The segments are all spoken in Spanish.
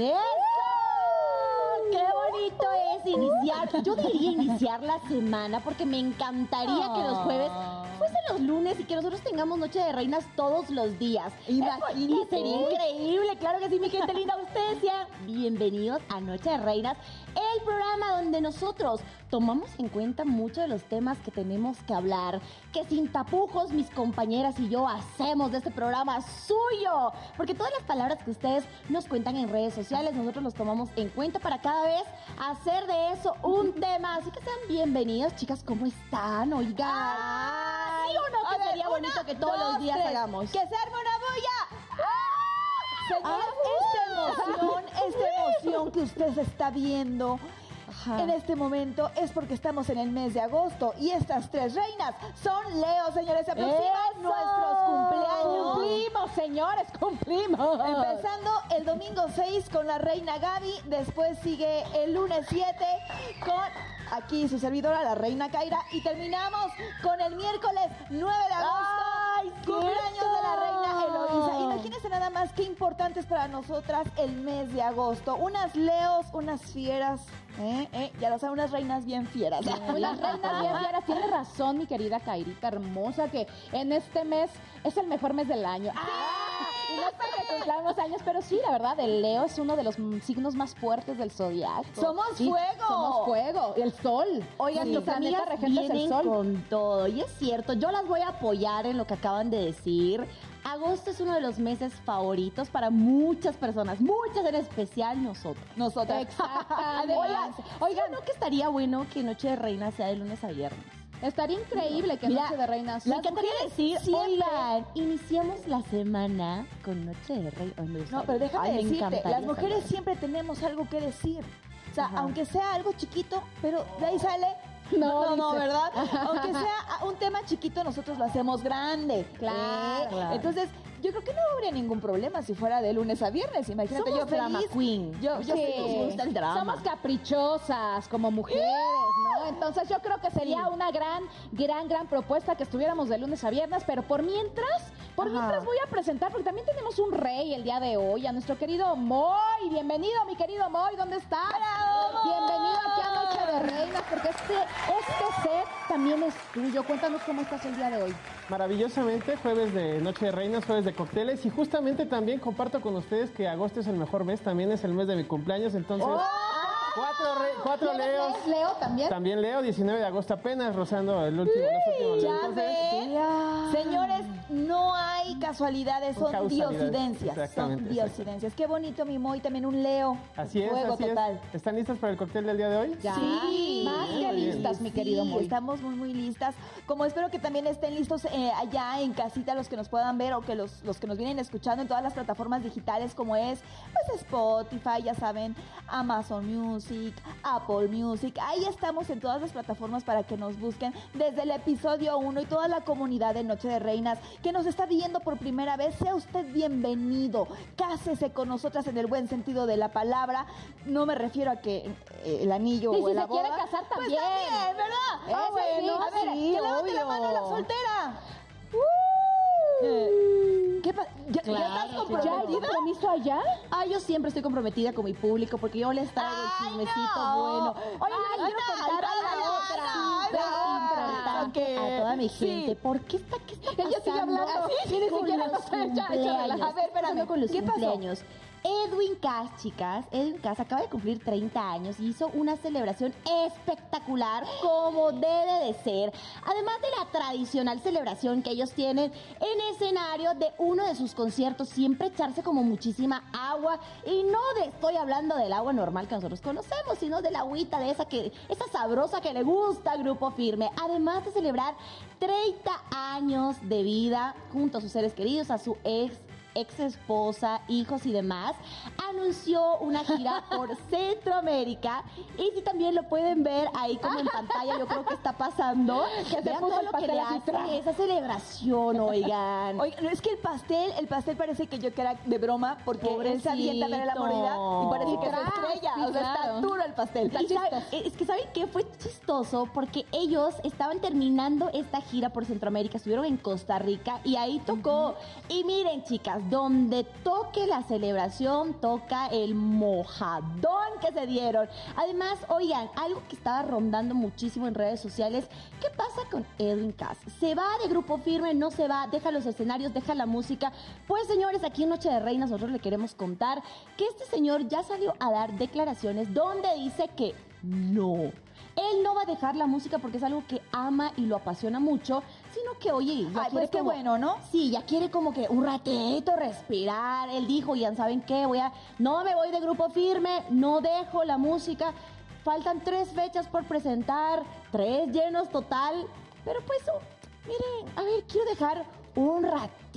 ¡Eso! ¡Qué bonito es iniciar! Yo diría iniciar la semana porque me encantaría que los jueves fuesen los lunes y que nosotros tengamos Noche de Reinas todos los días. Imagínate. Y sería increíble, claro que sí, mi gente linda. Ustedes sean bienvenidos a Noche de Reinas, el programa donde nosotros tomamos en cuenta muchos de los temas que tenemos que hablar, que sin tapujos mis compañeras y yo hacemos de este programa suyo, porque todas las palabras que ustedes nos cuentan en redes sociales, nosotros los tomamos en cuenta para cada vez hacer de eso un tema. Así que sean bienvenidos, chicas, ¿cómo están? Oigan. ¿Sí o no? Que ver, sería una, bonito que todos dos, los días tres. hagamos. ¡Que se arme una bulla! Señores, Ah, esta emoción, esta emoción que usted está viendo Ajá. en este momento es porque estamos en el mes de agosto y estas tres reinas son Leo, señores. Se aproximan ¡Eso! nuestros cumpleaños. Cumplimos, señores, cumplimos. Empezando el domingo 6 con la reina Gaby, después sigue el lunes 7 con aquí su servidora, la reina Kaira, y terminamos con el miércoles 9 de agosto, ¡Ay, cumpleaños cierto! de la reina Eloísa. Imagínense nada más qué importante es para nosotras el mes de agosto. Unas leos, unas fieras, ¿eh? ¿eh? ya lo saben, unas reinas bien fieras. Las reinas bien fieras. Tiene razón, mi querida Kairita hermosa, que en este mes es el mejor mes del año. ¡Ah! No es porque cumplamos años, pero sí, la verdad, el Leo es uno de los signos más fuertes del zodiaco. ¡Somos Sí, fuego! Somos fuego. El sol. Oigan, mis planeta amigas regente es el sol. con todo. Y es cierto, yo las voy a apoyar en lo que acaban de decir. Agosto es uno de los meses favoritos para muchas personas, muchas en especial nosotros. Nosotras. Exactamente. Oigan, oigan, ¿no que estaría bueno que Noche de Reina sea de lunes a viernes? Estaría increíble que Mira, Noche de Reinas. Me encantaría decir, siempre- oigan, iniciamos la semana con Noche de Reina. Ay, me No, pero déjame Ay, decirte, las mujeres saber. siempre tenemos algo que decir. O sea, Ajá. aunque sea algo chiquito, pero de ahí sale. No, No. ¿verdad? Aunque sea un tema chiquito, nosotros lo hacemos grande. Claro, ¿eh? claro. Entonces, yo creo que no habría ningún problema si fuera de lunes a viernes. Imagínate, Somos yo feliz. drama queen. Yo, yo. Nos gusta el drama. Somos caprichosas como mujeres, ¿no? Entonces yo creo que sería una gran, gran, gran propuesta que estuviéramos de lunes a viernes, pero por mientras, por Ajá. mientras voy a presentar, porque también tenemos un rey el día de hoy, a nuestro querido Moy. Bienvenido, mi querido Moy, ¿dónde estás? Bienvenido aquí a de Reinas, porque este, este set también es tuyo. Cuéntanos cómo estás el día de hoy. Maravillosamente, jueves de Noche de Reinas, jueves de cócteles y justamente también comparto con ustedes que agosto es el mejor mes, también es el mes de mi cumpleaños, entonces cuatro, re- cuatro ¿Tienes leos. Leo? Leo también. También Leo, 19 de agosto apenas, rozando el último, los últimos Ya Entonces, ves. Señores, no hay casualidades, son causalidades, diosidencias. Son diosidencias. Qué bonito, mi Moy, también un Leo. Así es, Fuego así total. es. ¿Están listas para el cóctel del día de hoy? Ya. Sí. Más que bien. listas, mi querido Sí, Moy. Estamos muy, muy listas. Como espero que también estén listos eh, allá en casita los que nos puedan ver o que los, los que nos vienen escuchando en todas las plataformas digitales como es pues Spotify, ya saben, Amazon Music, Apple Music. Ahí estamos en todas las plataformas para que nos busquen desde el episodio 1 y toda la comunidad de Noche de Reinas que nos está viendo por primera vez. Sea usted bienvenido. Cásese con nosotras en el buen sentido de la palabra. No me refiero a que eh, el anillo Y o si la se quiere casar pues también. ¿verdad? Eso Ah, bueno, sí, a ver, sí, que levante la mano la soltera. ¿Qué pasa? ¿Ya, ya estás ¿Ya hay comprometida? compromiso allá? Ah, yo siempre estoy comprometida con mi público porque yo les traigo el Ay, chismecito no. bueno. Oye, yo les quiero contar ok. a toda mi Sí. gente. ¿Por qué está, qué está Ella sigue hablando. Sí, ni siquiera sé, ya, cumpleaños? a ver, espérame, ¿Qué está pasando con los ¿qué pasó? Edwin Cass, chicas, Edwin Cass acaba de cumplir 30 años y hizo una celebración espectacular como debe de ser. Además de la tradicional celebración que ellos tienen en escenario de uno de sus conciertos, siempre echarse como muchísima agua y no de, estoy hablando del agua normal que nosotros conocemos, sino de la agüita de esa que esa sabrosa que le gusta grupo firme. Además de celebrar 30 años de vida junto a sus seres queridos, a su ex ex esposa, hijos y demás, anunció una gira por Centroamérica y si también lo pueden ver ahí como en pantalla, yo creo que está pasando, que se puso todo lo que le hace esa celebración, oigan. Oye, no, es que el pastel, el pastel parece que yo que era de broma porque él se avienta a ver la mordida y parece que tras, estrella. sí, o sea, está claro. duro el pastel. Sabe- es que saben qué fue chistoso porque ellos estaban terminando esta gira por Centroamérica, estuvieron en Costa Rica y ahí tocó. Y miren, chicas, donde toque la celebración, toca el mojadón que se dieron. Además, oigan, algo que estaba rondando muchísimo en redes sociales, ¿qué pasa con Edwin Cass? ¿Se va de grupo firme? ¿No se va? ¿Deja los escenarios? ¿Deja la música? Pues señores, aquí en Noche de Reina nosotros le queremos contar que este señor ya salió a dar declaraciones donde dice que no. Él no va a dejar la música porque es algo que ama y lo apasiona mucho, sino que, oye, ya Ay, quiere pues qué como- bueno, ¿no? Sí, ya quiere como que un ratito respirar. Él dijo, ya saben qué, voy a, no me voy de grupo firme, no dejo la música. Faltan tres fechas por presentar, tres llenos total. Pero pues, oh, miren, a ver, quiero dejar un ratito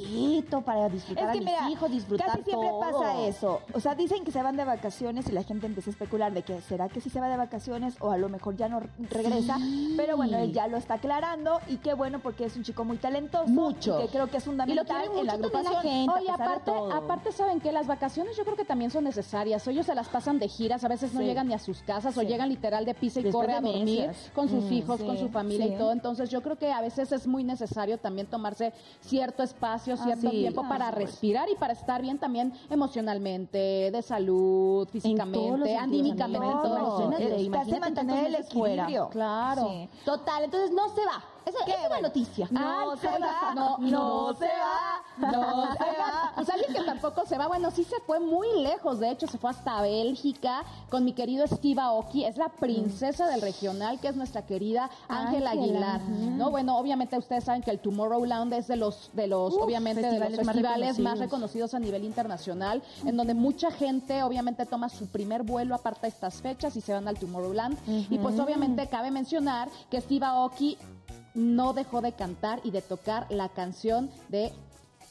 para disfrutar Es que a mis mira, hijos, disfrutar casi siempre todo. pasa eso. O sea, dicen que se van de vacaciones y la gente empieza a especular de que será que sí se va de vacaciones o a lo mejor ya no regresa. Sí. Pero bueno, él ya lo está aclarando y qué bueno porque es un chico muy talentoso. Mucho. Y que creo que es Y lo fundamental en la también la agrupación. gente. Oye, aparte, aparte saben que las vacaciones yo creo que también son necesarias. Ellos se las pasan de giras, a veces no Sí. llegan ni a sus casas o llegan literal de pisa y Después corre a dormir con sus Mm, hijos, con su familia y todo. Entonces yo creo que a veces es muy necesario también tomarse cierto espacio, cierto tiempo para respirar y para estar bien también emocionalmente, de salud, físicamente, anímicamente, en Todo. imagínate mantener el equilibrio. Claro. Sí. Total, entonces no se va. Esa es bueno. noticia. No se va, no, no se va, no se va. Pues alguien que tampoco se va, bueno, sí se fue muy lejos, de hecho se fue hasta Bélgica con mi querido Steve Aoki, es la princesa del regional, que es nuestra querida Ángela Aguilar, ¿no? Bueno, obviamente ustedes saben que el Tomorrowland es de los, de los, Uf, obviamente, de los festivales más festivales más reconocidos. reconocidos a nivel internacional, en donde mucha gente obviamente toma su primer vuelo aparte de estas fechas y se van al Tomorrowland. Y pues obviamente cabe mencionar que Steve Aoki no dejó de cantar y de tocar la canción de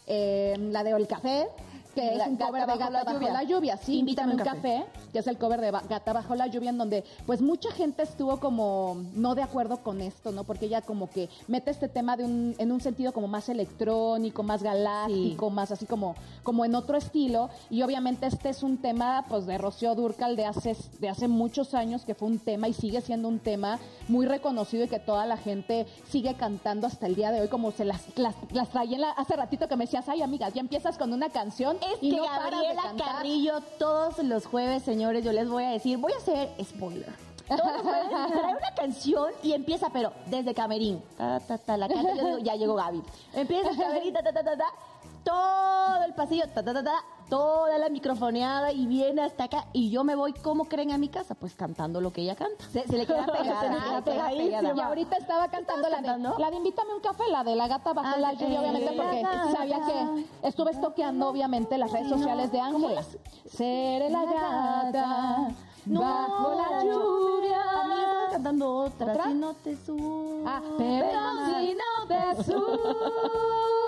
eh, la de El Café, que es La un cover de Gata la bajo la lluvia. Sí, Invítame invítame un café, que es el cover de Gata bajo la lluvia, en donde pues mucha gente estuvo como no de acuerdo con esto, ¿no? Porque ella como que mete este tema de un, en un sentido como más electrónico, más galáctico, más así como, como en otro estilo. Y obviamente este es un tema pues de Rocío Durcal de hace, de hace muchos años, que fue un tema y sigue siendo un tema muy reconocido y que toda la gente sigue cantando hasta el día de hoy, como se las, las, las traía la- hace ratito que me decías, ay amigas, ya empiezas con una canción Es y que no Gabriela cantar". Carrillo todos los jueves, señores, yo les voy a decir, voy a hacer spoiler. Todos los jueves trae una canción y empieza, pero desde Camerín. Ta, ta, ta, la canta, yo digo, ya llegó Gaby. Empieza Camerín, ta, ta, ta, ta, ta, todo el pasillo, ta, ta, ta, ta, toda la microfoneada y viene hasta acá. Y yo me voy, ¿cómo creen a mi casa? Pues cantando lo que ella canta. Se, se le queda pegada. Se le queda pegada. Y ahorita estaba cantando la de, la de Invítame un café, la de la gata bajo Ah, la sí. lluvia, obviamente, porque sabía que estuve estoqueando, obviamente, las redes sociales de Ángela. Seré la gata bajo la lluvia. Cantando otra. ¿Otra? Si no te subo. Ah, pero si no te.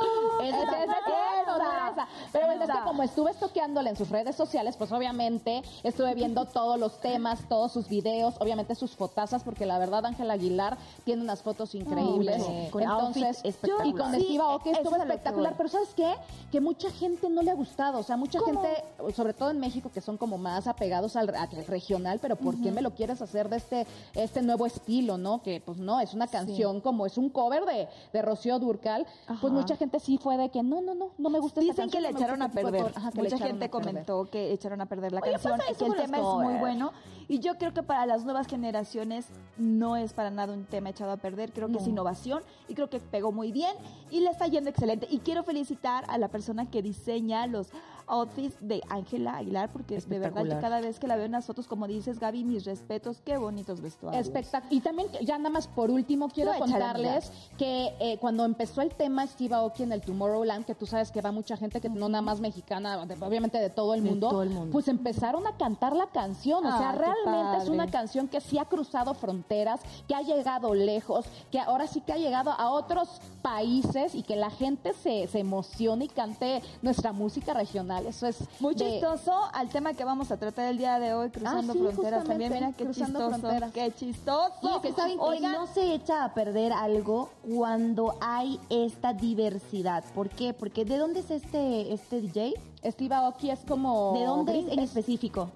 Esa, Esa, esa, esa. esa, esa. Pero bueno, es que Esa. como estuve estoqueándola en sus redes sociales, pues obviamente estuve viendo todos los temas, todos sus videos, obviamente sus fotazas, porque la verdad Ángela Aguilar tiene unas fotos increíbles. Hombre, con Entonces, y con Sí, Steve Aoki estuvo espectacular. Pero ¿sabes qué? Que mucha gente no le ha gustado. O sea, mucha ¿Cómo? gente, sobre todo en México, que son como más apegados al, al regional, pero ¿por qué me lo quieres hacer de este, este nuevo estilo, no? Que pues no, es una canción como es un cover de, de Rocío Durcal. Pues Ajá. mucha gente sí fue de que no, no, no, no me gusta esta Dicen que le echaron a este perder. Mucha gente comentó que echaron a perder la canción, que el tema es muy covers. bueno. Y yo creo que para las nuevas generaciones no es para nada un tema echado a perder. Creo que es innovación y creo que pegó muy bien y le está yendo excelente. Y quiero felicitar a la persona que diseña los outfits de Ángela Aguilar porque de verdad yo Espectacular. cada vez que la veo en las fotos, como dices Gaby, mis respetos, qué bonitos vestuarios. Espectac- Y también, ya nada más por último, quiero contarles que eh, cuando empezó el tema Steve Aoki en el Tomorrowland, que tú sabes que va mucha gente que no nada más mexicana, de- obviamente de todo el De mundo, todo el mundo. pues empezaron a cantar la canción. O sea, Ah, realmente es una canción que sí ha cruzado fronteras, que ha llegado lejos, que ahora sí que ha llegado a otros países y que la gente se, se emocione y cante nuestra música regional. Eso es Muy de- chistoso al tema que vamos a tratar el día de hoy, cruzando Ah, sí, fronteras también. Mira qué chistoso, fronteras. qué chistoso. Y que saben que Oigan, no se echa a perder algo cuando hay esta diversidad. ¿Por qué? Porque ¿de dónde es este, este DJ? Steve Aoki es como... ¿De dónde es en es- específico?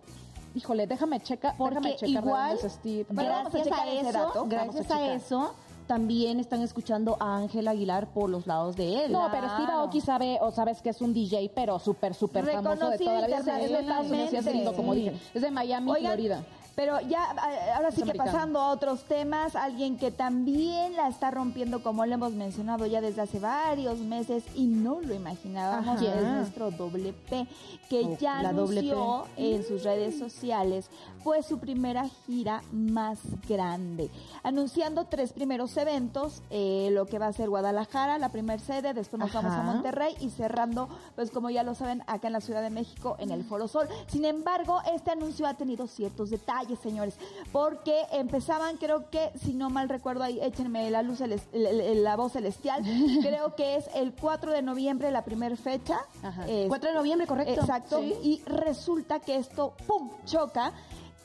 Híjole, déjame checar, Porque déjame checar de igual, dónde es Steve. Bueno, vamos a gracias a, checar ese eso, dato. gracias Vamos a a, eso, también están escuchando a Ángel Aguilar por los lados de él. No, pero Steve Aoki sabe, o sabes que es un DJ, pero súper, súper famoso de toda la vida. Es de Estados Unidos es como dije. Es de Miami, Oigan, Florida. Pero ya, ahora sí que pasando a otros temas, alguien que también la está rompiendo, como le hemos mencionado ya desde hace varios meses y no lo imaginábamos, Ajá. es nuestro doble P, que Oh, ya anunció en sus redes sociales pues su primera gira más grande, anunciando tres primeros eventos, eh, lo que va a ser Guadalajara, la primer sede, después nos vamos a. Monterrey y cerrando, pues como ya lo saben, acá en la Ciudad de México, en el Foro Sol. Sin embargo, este anuncio ha tenido ciertos detalles, señores, porque empezaban, creo que, si no mal recuerdo, ahí échenme la luz, la voz celestial, creo que es el 4 de noviembre la primera fecha. Ajá. Es- 4 de noviembre, correcto. Exacto. Sí. Y resulta que esto, ¡pum!, choca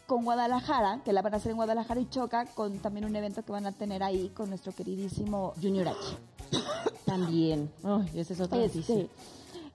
con Guadalajara, que la van a hacer en Guadalajara y choca con también un evento que van a tener ahí con nuestro queridísimo Junior H. También. Ay, esa es noticia. este,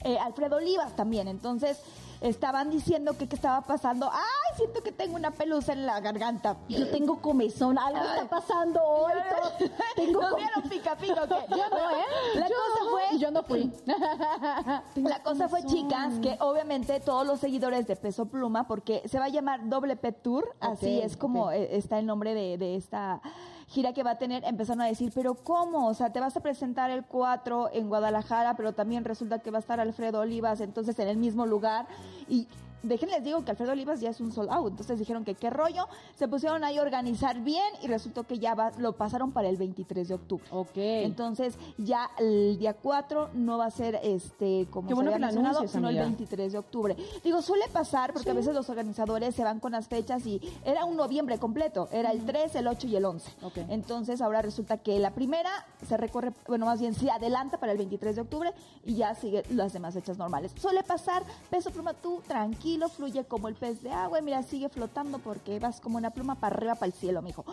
eh, Alfredo Olivas también. Entonces, estaban diciendo que qué estaba pasando. ¡Ay, siento que tengo una pelusa en la garganta! Yo tengo comezón, algo está pasando hoy. todo- Tengo ¿No vieron pica pica? Yo no, ¿eh? La Yo- cosa fue... Yo no fui. La cosa fue, chicas, que obviamente todos los seguidores de Peso Pluma, porque se va a llamar Doble P Tour, así es como eh, está el nombre de, de esta gira que va a tener, empezaron a decir, pero ¿cómo? O sea, te vas a presentar el 4 en Guadalajara, pero también resulta que va a estar Alfredo Olivas, entonces en el mismo lugar. Y déjenles digo que Alfredo Olivas ya es un sold out, entonces dijeron que qué rollo, se pusieron ahí a organizar bien y resultó que ya va- lo pasaron para el 23 de octubre. Ok. Entonces, ya el día 4 no va a ser este como Qué se bueno había que lo mencionado, sino el amiga. 23 de octubre. Digo, suele pasar porque a veces los organizadores se van con las fechas y era un noviembre completo, era el 3, el 8 y el 11. Ok. Entonces, ahora resulta que la primera se recorre, bueno, más bien se adelanta para el 23 de octubre y ya sigue las demás fechas normales. Suele pasar, peso pluma tú, tranquilo, fluye como el pez de agua y mira, sigue flotando porque vas como una pluma para arriba, para el cielo, mijo.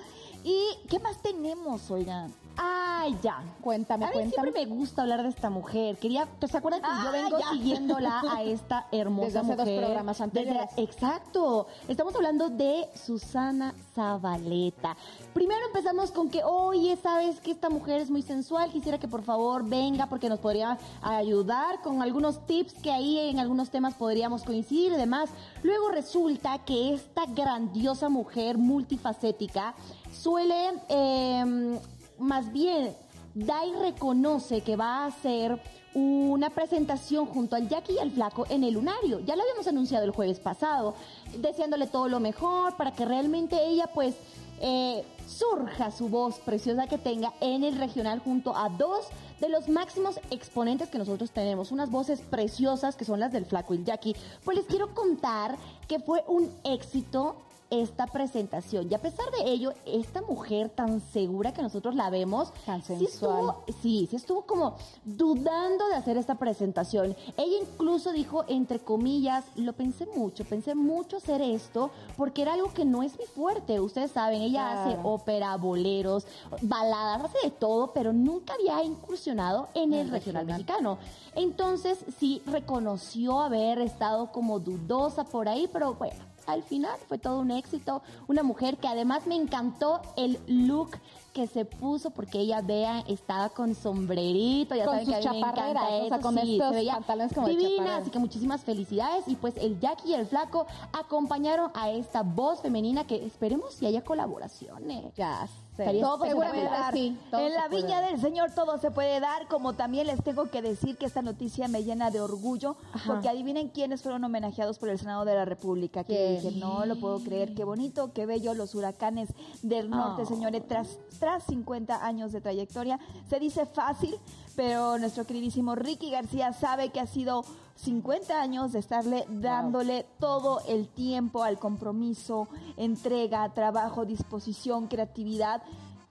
¿Y qué más tenemos, oigan? Ay, ya. Cuéntame, A mí cuéntame. siempre me gusta hablar de esta mujer. Quería, ¿te se acuerdan que Ah, yo vengo ya. siguiéndola a esta hermosa Desde hace dos mujer? programas anteriores. Desde- exacto. Estamos hablando de Susana Zabaleta. Primero empezamos con que, oye, sabes que esta mujer es muy sensual. Quisiera que por favor venga porque nos podría ayudar con algunos tips que ahí en algunos temas podríamos coincidir y demás. Luego resulta que esta grandiosa mujer multifacética suele, eh, más bien, da y reconoce que va a hacer una presentación junto al Jackie y al Flaco en el Lunario. Ya lo habíamos anunciado el jueves pasado, deseándole todo lo mejor para que realmente ella pues eh, surja su voz preciosa que tenga en el regional junto a dos de los máximos exponentes que nosotros tenemos, unas voces preciosas que son las del Flaco y el Jackie. Pues les quiero contar que fue un éxito esta presentación. Y a pesar de ello, esta mujer tan segura que nosotros la vemos, Tan sí sensual. estuvo, sí, sí estuvo como dudando de hacer esta presentación. Ella incluso dijo, entre comillas, lo pensé mucho, pensé mucho hacer esto porque era algo que no es mi fuerte. Ustedes saben, ella hace ópera, boleros, baladas, hace de todo, pero nunca había incursionado en el el regional regional. mexicano. Entonces sí reconoció haber estado como dudosa por ahí, pero bueno. Al final fue todo un éxito. Una mujer que además me encantó el look que se puso porque ella, vean, estaba con sombrerito. Ya Con saben sus que a mí me encanta o sea, eso, con sí, estos se veía pantalones como divina, así que muchísimas felicidades. Y pues el Jackie y el Flaco acompañaron a esta voz femenina que esperemos si haya colaboraciones. Ya sé. Todo se puede dar. sí, en la viña del Señor todo se puede dar, como también les tengo que decir que esta noticia me llena de orgullo, porque adivinen quiénes fueron homenajeados por el Senado de la República. Que dije, no lo puedo creer, qué bonito, qué bello, los huracanes del norte, Oh. señores, tras, tras 50 años de trayectoria. Se dice fácil, pero nuestro queridísimo Ricky García sabe que ha sido 50 años de estarle dándole todo el tiempo al compromiso, entrega, trabajo, disposición, creatividad.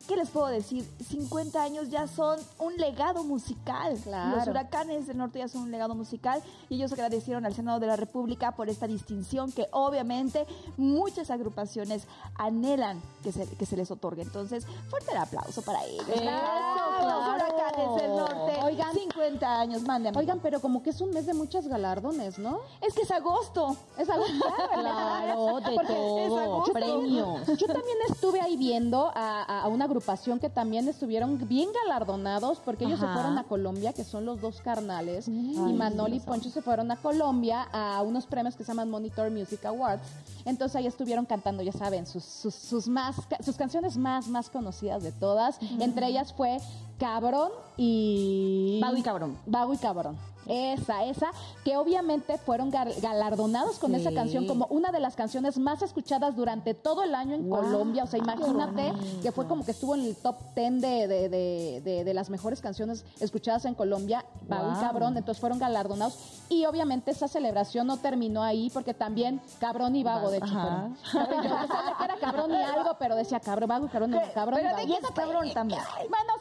¿Qué les puedo decir? 50 años ya son un legado musical. Claro. Los huracanes del norte ya son un legado musical y ellos agradecieron al Senado de la República por esta distinción que obviamente muchas agrupaciones anhelan que se, que se les otorgue. Entonces, fuerte el aplauso para ellos. Eso, Los huracanes del norte. Oigan. 50 años, manden. Oigan, pero como que es un mes de muchos galardones, ¿no? es que es agosto. Es algo Claro, de Porque todo, es agosto. premios. Yo también estuve ahí viendo a, a- a una agrupación que también estuvieron bien galardonados porque ellos se fueron a Colombia, que son los dos carnales, y Manol y Poncho se fueron a Colombia a unos premios que se llaman Monitor Music Awards. Entonces ahí estuvieron cantando, ya saben, sus, sus, sus más, sus canciones más, más conocidas de todas. Entre ellas fue Cabrón y... Vago y Cabrón. Vago y Cabrón. Esa, esa, que obviamente fueron galardonados con Sí. esa canción como una de las canciones más escuchadas durante todo el año en Colombia. O sea, imagínate que fue como que estuvo en el top 10 de, de, de, de- las mejores canciones escuchadas en Colombia, Vago y Guau. Cabrón. Entonces fueron galardonados. Y obviamente esa celebración no terminó ahí porque también Cabrón y Vago, de hecho. Yo sabía que era Cabrón y algo, pero decía Cabrón, Vago y Cabrón, no, Cabrón y Pero Vago. de quién es cabrón también. Bueno.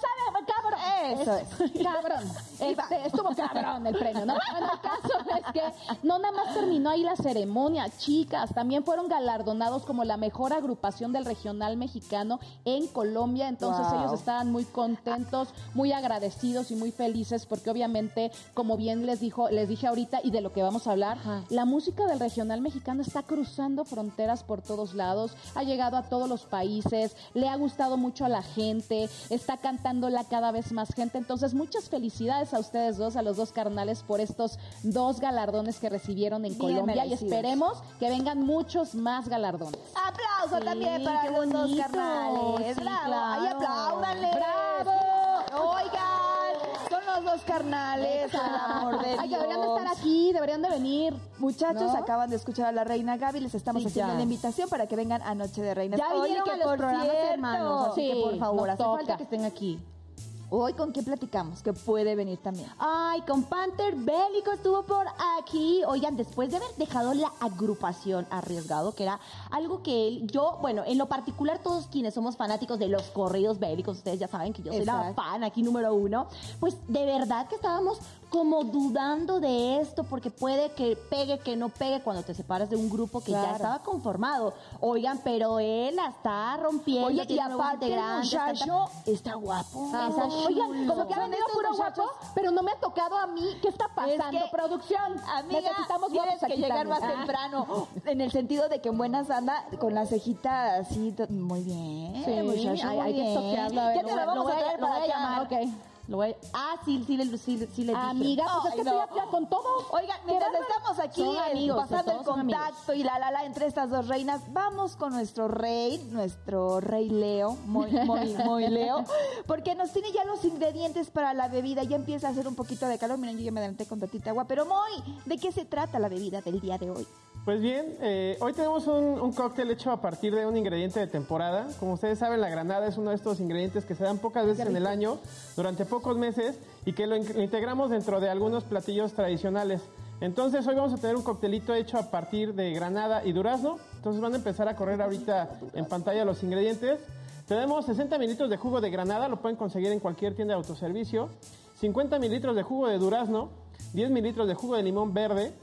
Eso es. Cabrón. Este, estuvo cabrón el premio, ¿no? Bueno, el caso es que no nada más terminó ahí la ceremonia, chicas, también fueron galardonados como la mejor agrupación del regional mexicano en Colombia, entonces Wow. ellos estaban muy contentos, muy agradecidos y muy felices porque obviamente, como bien les dijo, les dije ahorita y de lo que vamos a hablar, la música del regional mexicano está cruzando fronteras por todos lados, ha llegado a todos los países, le ha gustado mucho a la gente, está cantándola cada vez más gente. Entonces, muchas felicidades a ustedes dos, a los dos carnales, por estos dos galardones que recibieron en Bien Colombia y esperemos que vengan muchos más galardones. Aplauso Sí, también para qué los dos carnales. Sí, Bravo. claro. Apláudanle. ¡Bravo! Oigan, son los dos carnales, por el amor de Ay, deberían de Dios. estar aquí, deberían de venir. Muchachos, ¿No? acaban de escuchar a la reina Gaby, les estamos Sí, haciendo ya. la invitación para que vengan a Noche de Reinas. Ya Oye, que por programas hermanos, así que por favor, hace falta que estén aquí. Hoy con quién platicamos, que puede venir también. Ay, con Panther Bélico estuvo por aquí. Oigan, después de haber dejado la agrupación arriesgado, que era algo que él, yo, bueno, en lo particular, todos quienes somos fanáticos de los corridos bélicos, ustedes ya saben que yo soy la fan aquí número uno, pues de verdad que estábamos como dudando de esto, porque puede que pegue, que no pegue cuando te separas de un grupo que ya estaba conformado. Oigan, pero él la está rompiendo. Oye, y aparte integrantes, muchacho está guapo. Está Oigan, chulo. como que han venido puro muchachos? guapo, pero no me ha tocado a mí. ¿Qué está pasando, que, producción? Amiga, Necesitamos guapos que aquí llegar también. más Ah. temprano. En el sentido de que en buenas anda con la cejita así. Muy bien, Sí, muchacho, hay- muy hay que bien. toquearlo, a ver, Ya te lo vamos lo a traer para llamar, ok. Lo voy a- Ah, sí, sí, le- sí, sí, les dije. Amiga, pues es que no. estoy ya con todo. Oigan, mientras estamos aquí Son amigos, pasando el contacto y la la la entre estas dos reinas, vamos con nuestro rey, nuestro rey Leo, muy, muy, muy Leo, porque nos tiene ya los ingredientes para la bebida. Ya empieza a hacer un poquito de calor. Miren, yo ya me adelanté con tantita agua, pero muy, ¿de qué se trata la bebida del día de hoy? Pues bien, eh, hoy tenemos un, un cóctel hecho a partir de un ingrediente de temporada. Como ustedes saben, la granada es uno de estos ingredientes que se dan pocas veces en el año, durante pocos meses, y que lo, in- lo integramos dentro de algunos platillos tradicionales. Entonces hoy vamos a tener un coctelito hecho a partir de granada y durazno. Entonces van a empezar a correr ahorita en pantalla los ingredientes. Tenemos 60 mililitros de jugo de granada, lo pueden conseguir en cualquier tienda de autoservicio. 50 mililitros de jugo de durazno, 10 mililitros de jugo de limón verde,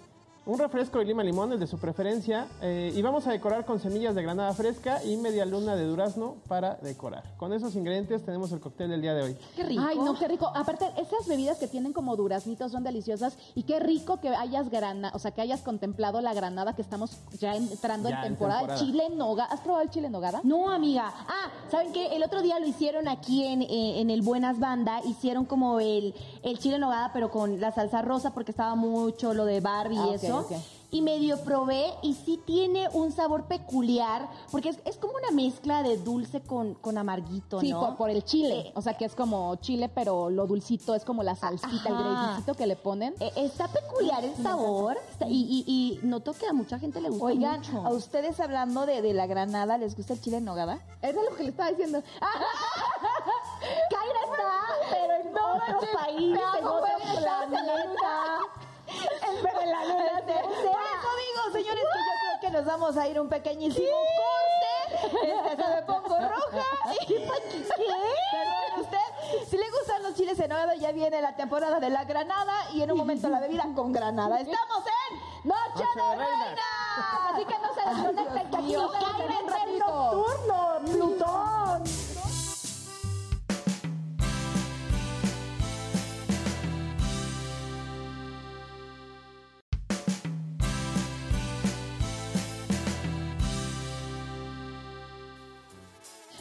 un refresco de lima limón, el de su preferencia, eh, y vamos a decorar con semillas de granada fresca y media luna de durazno para decorar. Con esos ingredientes tenemos el cóctel del día de hoy. Qué rico. Ay, no, qué rico. Aparte, esas bebidas que tienen como duraznitos son deliciosas y qué rico que hayas grana, o sea, que hayas contemplado la granada que estamos ya entrando Ya en en temporada. temporada. Chile en nogada. ¿Has probado el chile en nogada? No, amiga. Ah, ¿saben qué? El otro día lo hicieron aquí en, eh, en el Buenas Banda. Hicieron como el, el chile en nogada, pero con la salsa rosa, porque estaba mucho lo de Barbie Ah, y ok, eso. Y medio probé y sí tiene un sabor peculiar, porque es, es como una mezcla de dulce con, con amarguito, Sí, ¿no? por, por el chile. Eh, o sea, que es como chile, pero lo dulcito es como la salsita, el Ajá. gravicito que le ponen. Eh, Está peculiar el sabor está- y, y, y noto que a mucha gente le gusta Oigan, mucho. a ustedes hablando de, de la granada, ¿les gusta el chile en nogada? Eso es lo que le estaba diciendo. Kaira está, pero en otro país, en otro planeta. Pero la luna se- Por eso digo, señores, que yo creo que nos vamos a ir un pequeñísimo corte. Este, se me pongo roja. ¿Qué? Perdón usted. Si le gustan los chiles en nogada, ya viene la temporada de la granada y en un momento la bebida con granada. Estamos en Noche, Noche de. Reinas. Así que no se desconecten, que aquí nos nocturno, Plutón.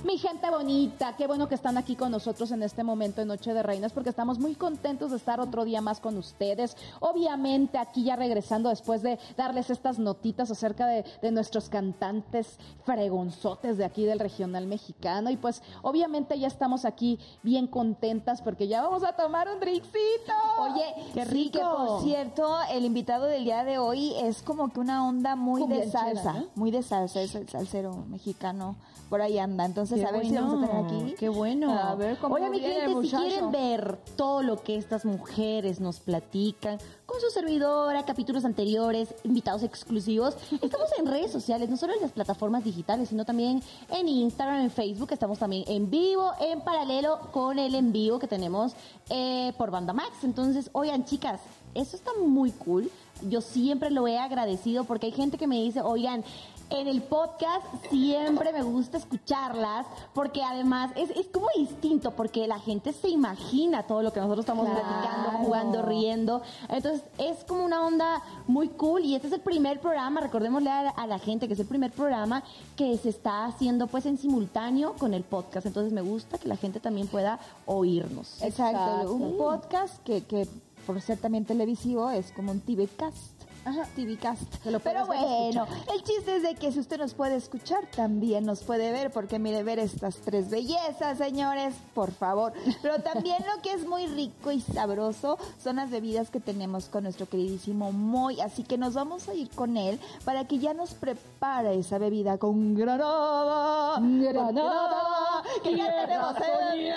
Mi gente bonita, qué bueno que están aquí con nosotros en este momento de Noche de Reinas, porque estamos muy contentos de estar otro día más con ustedes. Obviamente, aquí ya regresando después de darles estas notitas acerca de, de nuestros cantantes fregonzotes de aquí del regional mexicano. Y pues, obviamente, ya estamos aquí bien contentas porque ya vamos a tomar un drinkcito. Oye, qué sí, rico. que por cierto, el invitado del día de hoy es como que una onda muy de salsa, muy de salsa, es el salsero mexicano, por ahí anda. Entonces, Qué a ver si bueno, vamos a tener aquí. Qué bueno. A ver cómo Oye, mi gente, si quieren ver todo lo que estas mujeres nos platican con su servidora, capítulos anteriores, invitados exclusivos, estamos en redes sociales, no solo en las plataformas digitales, sino también en Instagram, en Facebook, estamos también en vivo, en paralelo con el en vivo que tenemos eh, por Banda Max. Entonces, oigan, chicas, eso está muy cool. Yo siempre lo he agradecido porque hay gente que me dice, oigan, en el podcast siempre me gusta escucharlas porque además es, es como distinto porque la gente se imagina todo lo que nosotros estamos Claro. platicando, jugando, riendo. Entonces es como una onda muy cool y este es el primer programa, recordémosle a, a la gente que es el primer programa que se está haciendo pues en simultáneo con el podcast. Entonces me gusta que la gente también pueda oírnos. Exacto, Exacto. un podcast que, que por ser también televisivo es como un TV-cast. Ajá. TV-cast. Pero bueno, el chiste es de que si usted nos puede escuchar, también nos puede ver, porque mire, ver estas tres bellezas, señores, por favor. Pero también lo que es muy rico y sabroso son las bebidas que tenemos con nuestro queridísimo Moy. Así que nos vamos a ir con él para que ya nos prepare esa bebida con granada. Granada, que ya tenemos el-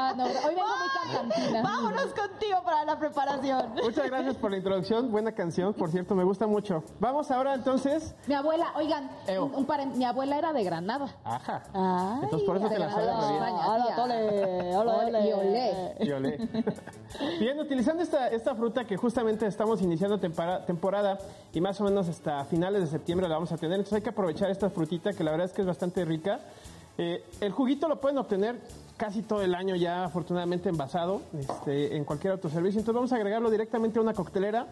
Ah, no, hoy vengo muy. Vámonos contigo para la preparación. Muchas gracias por la introducción. Buena canción, por cierto, me gusta mucho. Vamos ahora entonces. Mi abuela, oigan, un- un pare- mi abuela era de Granada. Ajá. Ay, Entonces por eso te la sabes muy bien. Hola, tole, hola, Ole, y olé. Y olé. Bien, utilizando esta, esta fruta que justamente estamos iniciando tempora- temporada y más o menos hasta finales de septiembre la vamos a tener, entonces hay que aprovechar esta frutita que la verdad es que es bastante rica. Eh, el juguito lo pueden obtener casi todo el año ya afortunadamente envasado este, en cualquier autoservicio, entonces vamos a agregarlo directamente a una coctelera.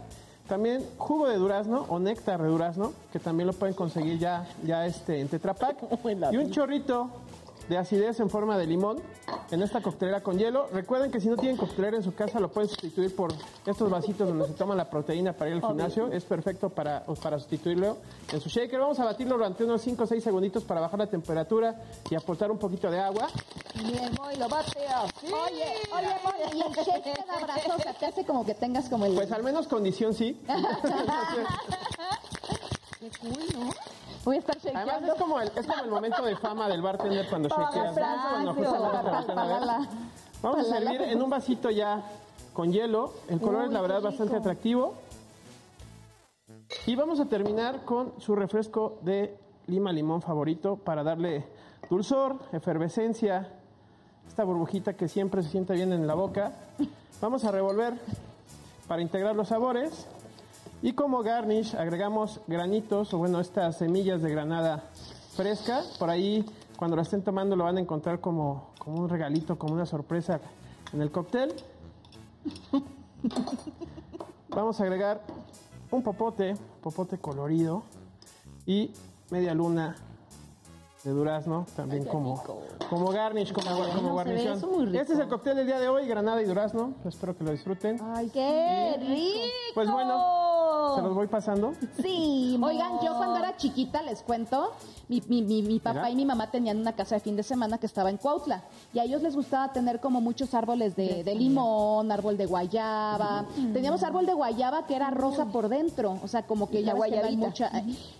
También jugo de durazno o néctar de durazno, que también lo pueden conseguir ya, ya este, en Tetra Pak. Y un chorrito de acidez en forma de limón en esta coctelera con hielo. Recuerden que si no tienen coctelera en su casa lo pueden sustituir por estos vasitos donde se toma la proteína para ir al gimnasio. Es perfecto para, para sustituirlo en su shaker. Vamos a batirlo durante unos 5 o 6 segunditos para bajar la temperatura y aportar un poquito de agua. Bien, Moy, lo bate así. Oye, oye, oye, y el shake te da abrazo, o sea, te hace como que tengas como el... Pues al menos condición sí. Qué cool, ¿no? Voy a estar Además shakeando. es como, el, es como el momento de fama del bartender cuando shakeas. Cuando. Palala. Vamos a servir en un vasito ya con hielo. El color es la verdad bastante atractivo. Y vamos a terminar con su refresco de lima limón favorito para darle dulzor, efervescencia, esta burbujita que siempre se siente bien en la boca. Vamos a revolver para integrar los sabores. Y como garnish agregamos granitos o bueno, estas semillas de granada fresca. Por ahí cuando la estén tomando lo van a encontrar como, como un regalito, como una sorpresa en el cóctel. Vamos a agregar un popote, popote colorido y media luna de durazno, también como, como garnish, como, guarnición. rico. Este es el cóctel del día de hoy, granada y durazno. Espero que lo disfruten. Ay, qué rico. Pues bueno, se los voy pasando. Sí, Oigan, yo cuando era chiquita, les cuento, mi, mi, mi, mi papá y mi mamá tenían una casa de fin de semana que estaba en Cuautla. Y a ellos les gustaba tener como muchos árboles de, de limón, árbol de guayaba. Teníamos árbol de guayaba que era rosa por dentro. O sea, como que ya guayabita. mucha.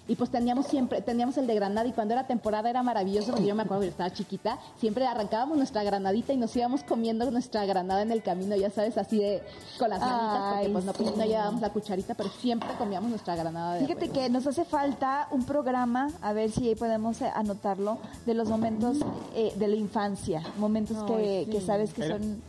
Y pues teníamos siempre, teníamos el de granada. Y cuando era temporada era maravilloso, porque yo me acuerdo que estaba chiquita. Siempre arrancábamos nuestra granadita y nos íbamos comiendo nuestra granada en el camino, ya sabes, así de con las manitas, porque pues no, sí. no llevábamos la cucharita, pero siempre comíamos nuestra granada de Fíjate que nos hace falta un programa, a ver si ahí podemos eh, anotarlo, de los momentos eh, de la infancia, momentos que, que sabes que Pero- son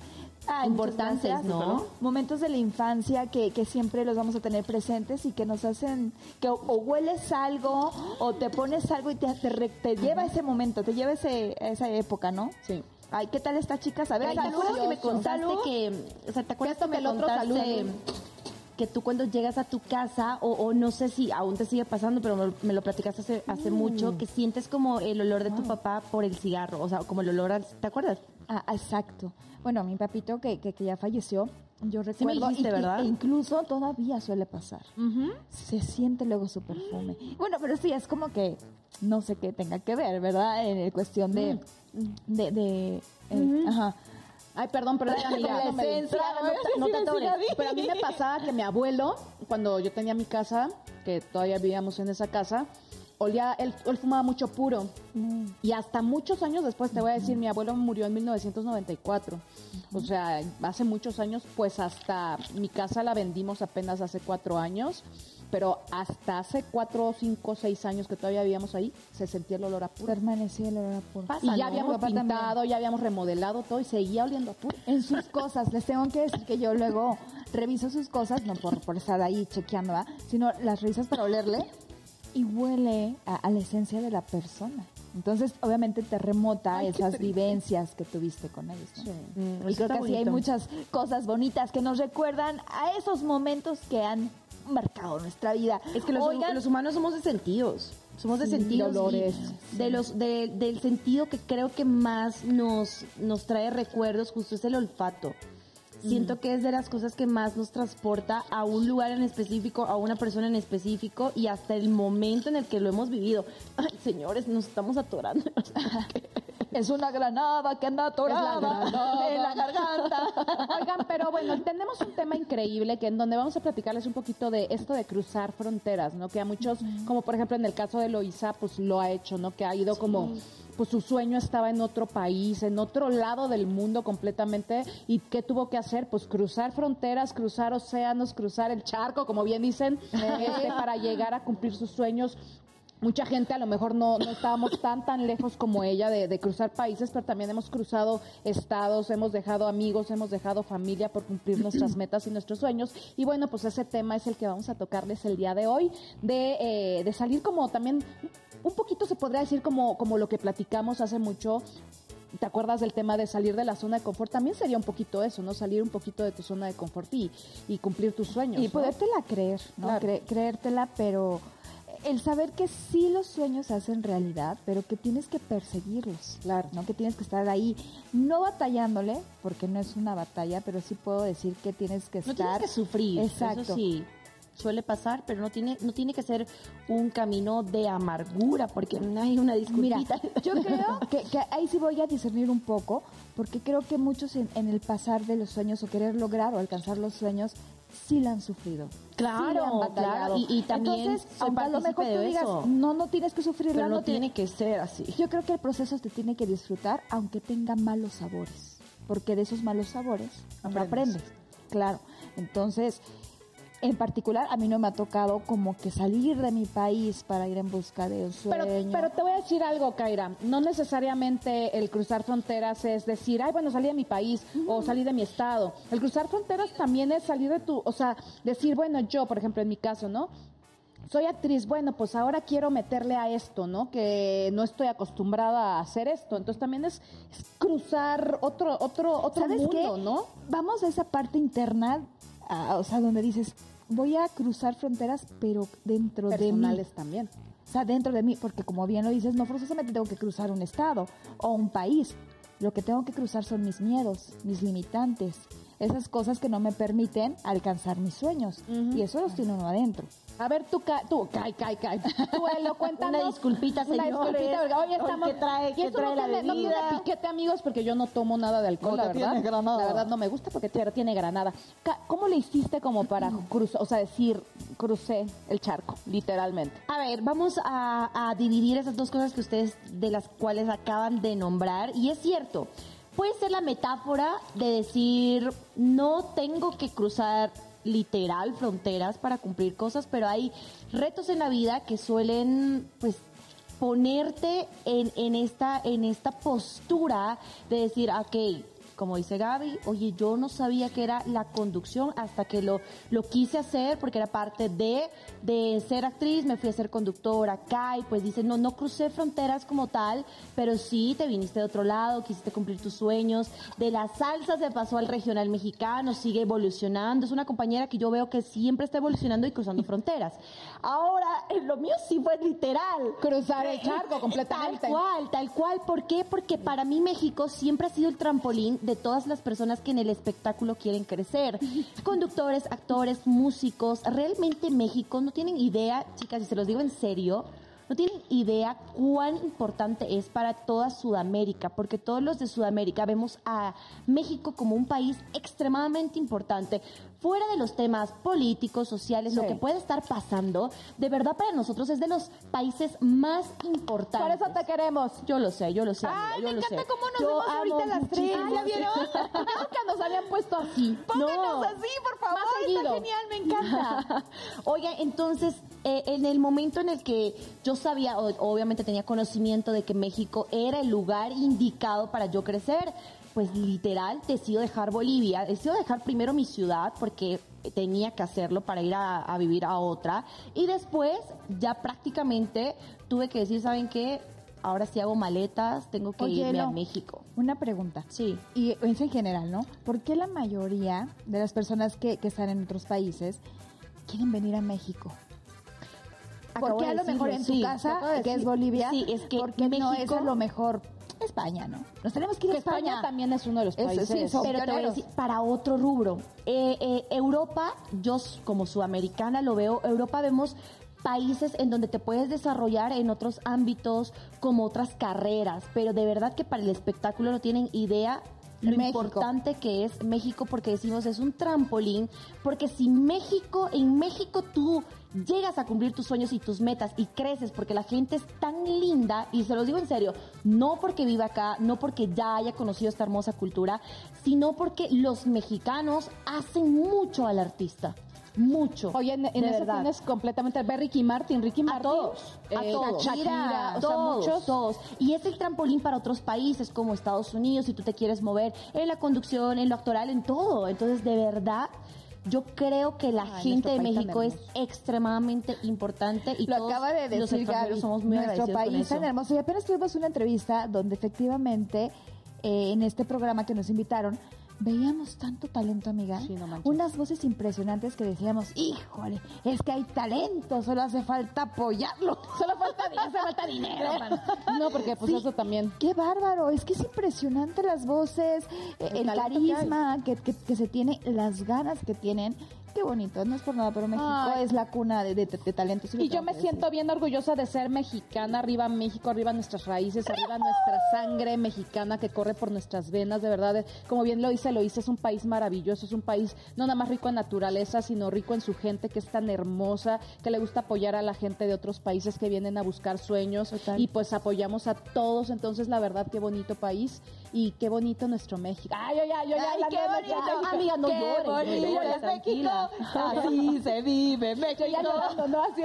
ah, Importantes. ¿no? Momentos de la infancia que, que siempre los vamos a tener presentes y que nos hacen que o, o hueles algo o te pones algo y te, te, lleva ese momento, te lleva ese- esa época, ¿no? Sí. Ay, ¿qué tal esta chica? A ver, Ay, ¿te salud, acuerdas que me salud. contaste que, o sea, ¿te acuerdas que me el otro contaste salude. Que tú cuando llegas a tu casa, o, o no sé si aún te sigue pasando, pero me, me lo platicaste hace, hace mucho, que sientes como el olor de tu papá por el cigarro, o sea, como el olor, al- ¿te acuerdas? Ah, exacto. Bueno, mi papito que, que, que ya falleció, yo recuerdo. dijiste, y- y- ¿verdad? e incluso todavía suele pasar. Se siente luego su perfume. Bueno, pero sí, es como que no sé qué tenga que ver, ¿verdad? En cuestión de. de, de eh, Ajá. Ay, perdón, perdón, amiga. La No. Pero a mí me pasaba que mi abuelo, cuando yo tenía mi casa, que todavía vivíamos en esa casa, olía, él, él fumaba mucho puro. Y hasta muchos años después, te voy a decir, mi abuelo murió en 1994. O sea, hace muchos años, pues hasta mi casa la vendimos apenas hace cuatro años. Pero hasta hace cuatro, cinco, seis años que todavía vivíamos ahí, se sentía el olor a puro. Permanecía el olor a puro. Pasa, Y ya habíamos también. pintado, ya habíamos remodelado todo y seguía oliendo a puro. en sus cosas. Les tengo que decir que yo luego reviso sus cosas, no por, por estar ahí chequeando, ¿va? sino las revisas para olerle y huele a, a la esencia de la persona. Entonces, obviamente te remota esas vivencias que tuviste con ellos. ¿no? Mm, y creo que sí hay bonito. muchas cosas bonitas que nos recuerdan a esos momentos que han marcado nuestra vida. Es que los, Oigan, los humanos somos de sentidos. Somos de Sí, sentidos. de olores. y De los, de- del sentido que creo que más nos, nos trae recuerdos, justo es el olfato. Siento que es de las cosas que más nos transporta a un lugar en específico, a una persona en específico y hasta el momento en el que lo hemos vivido. Ay, señores, nos estamos atorando. es una granada que anda atorada en la garganta. Oigan, pero bueno, tenemos un tema increíble que en donde vamos a platicarles un poquito de esto de cruzar fronteras, ¿no? Que a muchos, como por ejemplo en el caso de Loisa, pues lo ha hecho, ¿no? Que ha ido como pues su sueño estaba en otro país, en otro lado del mundo completamente y qué tuvo que hacer, pues cruzar fronteras, cruzar océanos, cruzar el charco, como bien dicen, este, para llegar a cumplir sus sueños. Mucha gente a lo mejor no, no estábamos tan tan lejos como ella de, de cruzar países, pero también hemos cruzado estados, hemos dejado amigos, hemos dejado familia por cumplir nuestras metas y nuestros sueños. Y bueno, pues ese tema es el que vamos a tocarles el día de hoy, de, eh, de salir como también, un poquito se podría decir como, como lo que platicamos hace mucho, ¿Te acuerdas del tema de salir de la zona de confort? También sería un poquito eso, ¿no? Salir un poquito de tu zona de confort y, y cumplir tus sueños. Y ¿no? podértela creer, ¿no? Claro. Cre- creértela, pero el saber que sí los sueños se hacen realidad, pero que tienes que perseguirlos, Claro. ¿no? Que tienes que estar ahí, no batallándole, porque no es una batalla, pero sí puedo decir que tienes que No estar... tienes que sufrir. Exacto. Eso sí, suele pasar, pero no tiene, no tiene que ser un camino de amargura, porque no hay una Mira, disculpita. yo creo que, que ahí sí voy a discernir un poco, porque creo que muchos en, en el pasar de los sueños o querer lograr o alcanzar los sueños, sí la han sufrido. Claro, sí claro, y- y también Entonces, aunque a lo mejor tú digas, eso. no, no tienes que sufrirla, pero no no tiene que ser así. Yo creo que el proceso te tiene que disfrutar, aunque tenga malos sabores, porque de esos malos sabores aprendes. Claro. Entonces, en particular, a mí no me ha tocado como que salir de mi país para ir en busca de un sueño. Pero, pero te voy a decir algo, Kaira. No necesariamente el cruzar fronteras es decir, ay, bueno, salí de mi país o salí de mi estado. El cruzar fronteras también es salir de tu, o sea, decir, bueno, yo, por ejemplo, en mi caso, ¿no? Soy actriz, bueno, pues ahora quiero meterle a esto, ¿no? Que no estoy acostumbrada a hacer esto. Entonces también es, es cruzar otro, otro, otro ¿Sabes mundo, qué? ¿no? Vamos a esa parte interna, a- o sea, donde dices, voy a cruzar fronteras, pero dentro de mí. Personales también. O sea, dentro de mí, porque como bien lo dices, no forzosamente tengo que cruzar un estado o un país. Lo que tengo que cruzar son mis miedos, mis limitantes, esas cosas que no me permiten alcanzar mis sueños. Y eso los tiene uno adentro. A ver, tú, Ca- tú, Kai, Kai, Kai. Tú, Elo, cuéntanos. Una disculpita, Una señores. disculpita, porque hoy estamos... que trae- esto trae no la tiene, no tiene bebida. piquete, amigos, porque yo no tomo nada de alcohol, la Porque verdad. tiene granada. La verdad no me gusta porque tiene, granada. ¿Cómo le hiciste como para cruzar, o sea, decir, crucé el charco, literalmente? A ver, vamos a, a dividir esas dos cosas que ustedes, de las cuales acaban de nombrar. Y es cierto, puede ser la metáfora de decir, no tengo que cruzar literal fronteras para cumplir cosas, pero hay retos en la vida que suelen, pues, ponerte en, en esta, en esta postura de decir, ok, como dice Gaby, oye, yo no sabía que era la conducción hasta que lo, lo quise hacer porque era parte de, de ser actriz, me fui a ser conductora acá y pues dice, no, no crucé fronteras como tal, pero sí te viniste de otro lado, quisiste cumplir tus sueños, de la salsa se pasó al regional mexicano, sigue evolucionando, es una compañera que yo veo que siempre está evolucionando y cruzando fronteras. Ahora, eh, lo mío sí fue literal. Cruzar el charco completamente. Tal cual, tal cual. ¿Por qué? Porque para mí México siempre ha sido el trampolín de todas las personas que en el espectáculo quieren crecer. Conductores, actores, músicos. Realmente México no tienen idea, chicas, y se los digo en serio, no tienen idea cuán importante es para toda Sudamérica, porque todos los de Sudamérica vemos a México como un país extremadamente importante. Fuera de los temas políticos, sociales, lo que puede estar pasando, de verdad para nosotros es de los países más importantes. Por eso te queremos. Yo lo sé, yo lo sé. amiga, Ay, yo me lo encanta sé. cómo nos Yo vemos ahorita las tres. ¿Ya vieron? Nunca nos habían puesto así. Pónganos No. así, por favor. Está genial, me encanta. Oiga, entonces, eh, en el momento en el que yo sabía, o- obviamente tenía conocimiento de que México era el lugar indicado para yo crecer, pues literal decido dejar Bolivia, decido dejar primero mi ciudad porque tenía que hacerlo para ir a, a vivir a otra y después ya prácticamente tuve que decir, ¿saben qué? Ahora sí hago maletas, tengo que Oye, irme a. México. Una pregunta. Sí. Y es en general, ¿no? ¿Por qué la mayoría de las personas que, que están en otros países quieren venir a México? Acabo ¿Por qué de a lo mejor en tu sí. casa, Acabo de que es Bolivia, Sí, es que ¿por qué no es México- a lo mejor España, ¿no? Nos tenemos que ir a España. España también es uno de los países. sí, Pero te voy a decir, para otro rubro. Eh, eh, Europa, yo como sudamericana lo veo, Europa vemos países en donde te puedes desarrollar en otros ámbitos como otras carreras, pero de verdad que para el espectáculo no tienen idea lo México. importante que es México porque decimos es un trampolín, porque si México, en México tú llegas a cumplir tus sueños y tus metas y creces porque la gente es tan linda, y se los digo en serio, no porque viva acá, no porque ya haya conocido esta hermosa cultura, sino porque los mexicanos hacen mucho al artista. Mucho. Oye, en, en eso verdad. tienes completamente. Ve Ricky Martin, Ricky A Martin. todos, a eh, todos. Shakira, o sea, todos, muchos. todos. Y es el trampolín para otros países como Estados Unidos, si tú te quieres mover en la conducción, en lo actoral, en todo. Entonces, de verdad, yo creo que la Ay, gente de México es extremadamente importante y Lo todos acaba de los decir extranjeros Gaby, somos muy nuestro país tan hermoso. Y apenas tuvimos una entrevista donde efectivamente eh, en este programa que nos invitaron veíamos tanto talento, amiga. Sí, no. Unas voces impresionantes que decíamos, híjole, es que hay talento, solo hace falta apoyarlo. Solo falta, hace falta dinero. No, porque pues Sí. eso también. Qué bárbaro, es que es impresionante las voces, eh, El carisma que, que- que se tiene, las ganas que tienen. Qué bonito, no es por nada, pero México Ay. es la cuna de, de, de talentos. sí Y yo me siento bien orgullosa de ser mexicana, arriba México, arriba nuestras raíces, arriba nuestra sangre mexicana que corre por nuestras venas, de verdad, como bien lo dice, lo dice, es un país maravilloso, es un país no nada más rico en naturaleza, sino rico en su gente que es tan hermosa, que le gusta apoyar a la gente de otros países que vienen a buscar sueños Total. y pues apoyamos a todos, entonces la verdad qué bonito país y qué bonito nuestro México. Ay, ay, ay, ay, Ay, hablando qué bonito, amiga, no Qué llores, no bonito México. Así se vive México. Yo ya llorando, ¿no? Así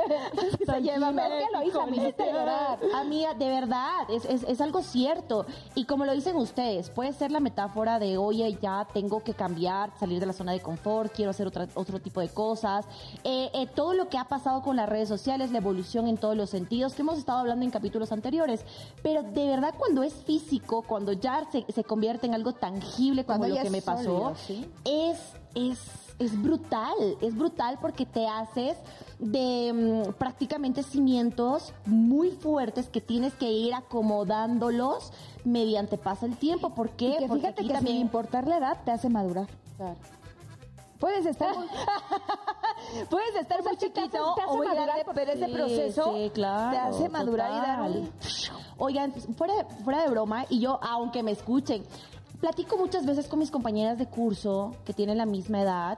Se lleva Pero es que lo hice, me hiciste llorar. Amiga, de verdad, es, es, es algo cierto. Y como lo dicen ustedes, puede ser la metáfora de, oye, ya tengo que cambiar, salir de la zona de confort, quiero hacer otra, otro tipo de cosas. Eh, eh, todo lo que ha pasado con las redes sociales, la evolución en todos los sentidos, que hemos estado hablando en capítulos anteriores. Pero de verdad, cuando es físico, cuando ya se, se convierte en algo tangible como Cuando lo que me pasó, es, es, es brutal, es brutal porque te haces de mm, prácticamente cimientos muy fuertes que tienes que ir acomodándolos mediante pasa el tiempo. ¿Por qué? Y que Porque fíjate que también- sin importar la edad te hace madurar. Claro. Puedes estar muy, puedes estar muy te hace- chiquito te hace o muy madurar grande, por- pero ese proceso sí, claro, te hace madurar y dar un... Oigan, fuera, fuera de broma, y yo, aunque me escuchen, platico muchas veces con mis compañeras de curso que tienen la misma edad.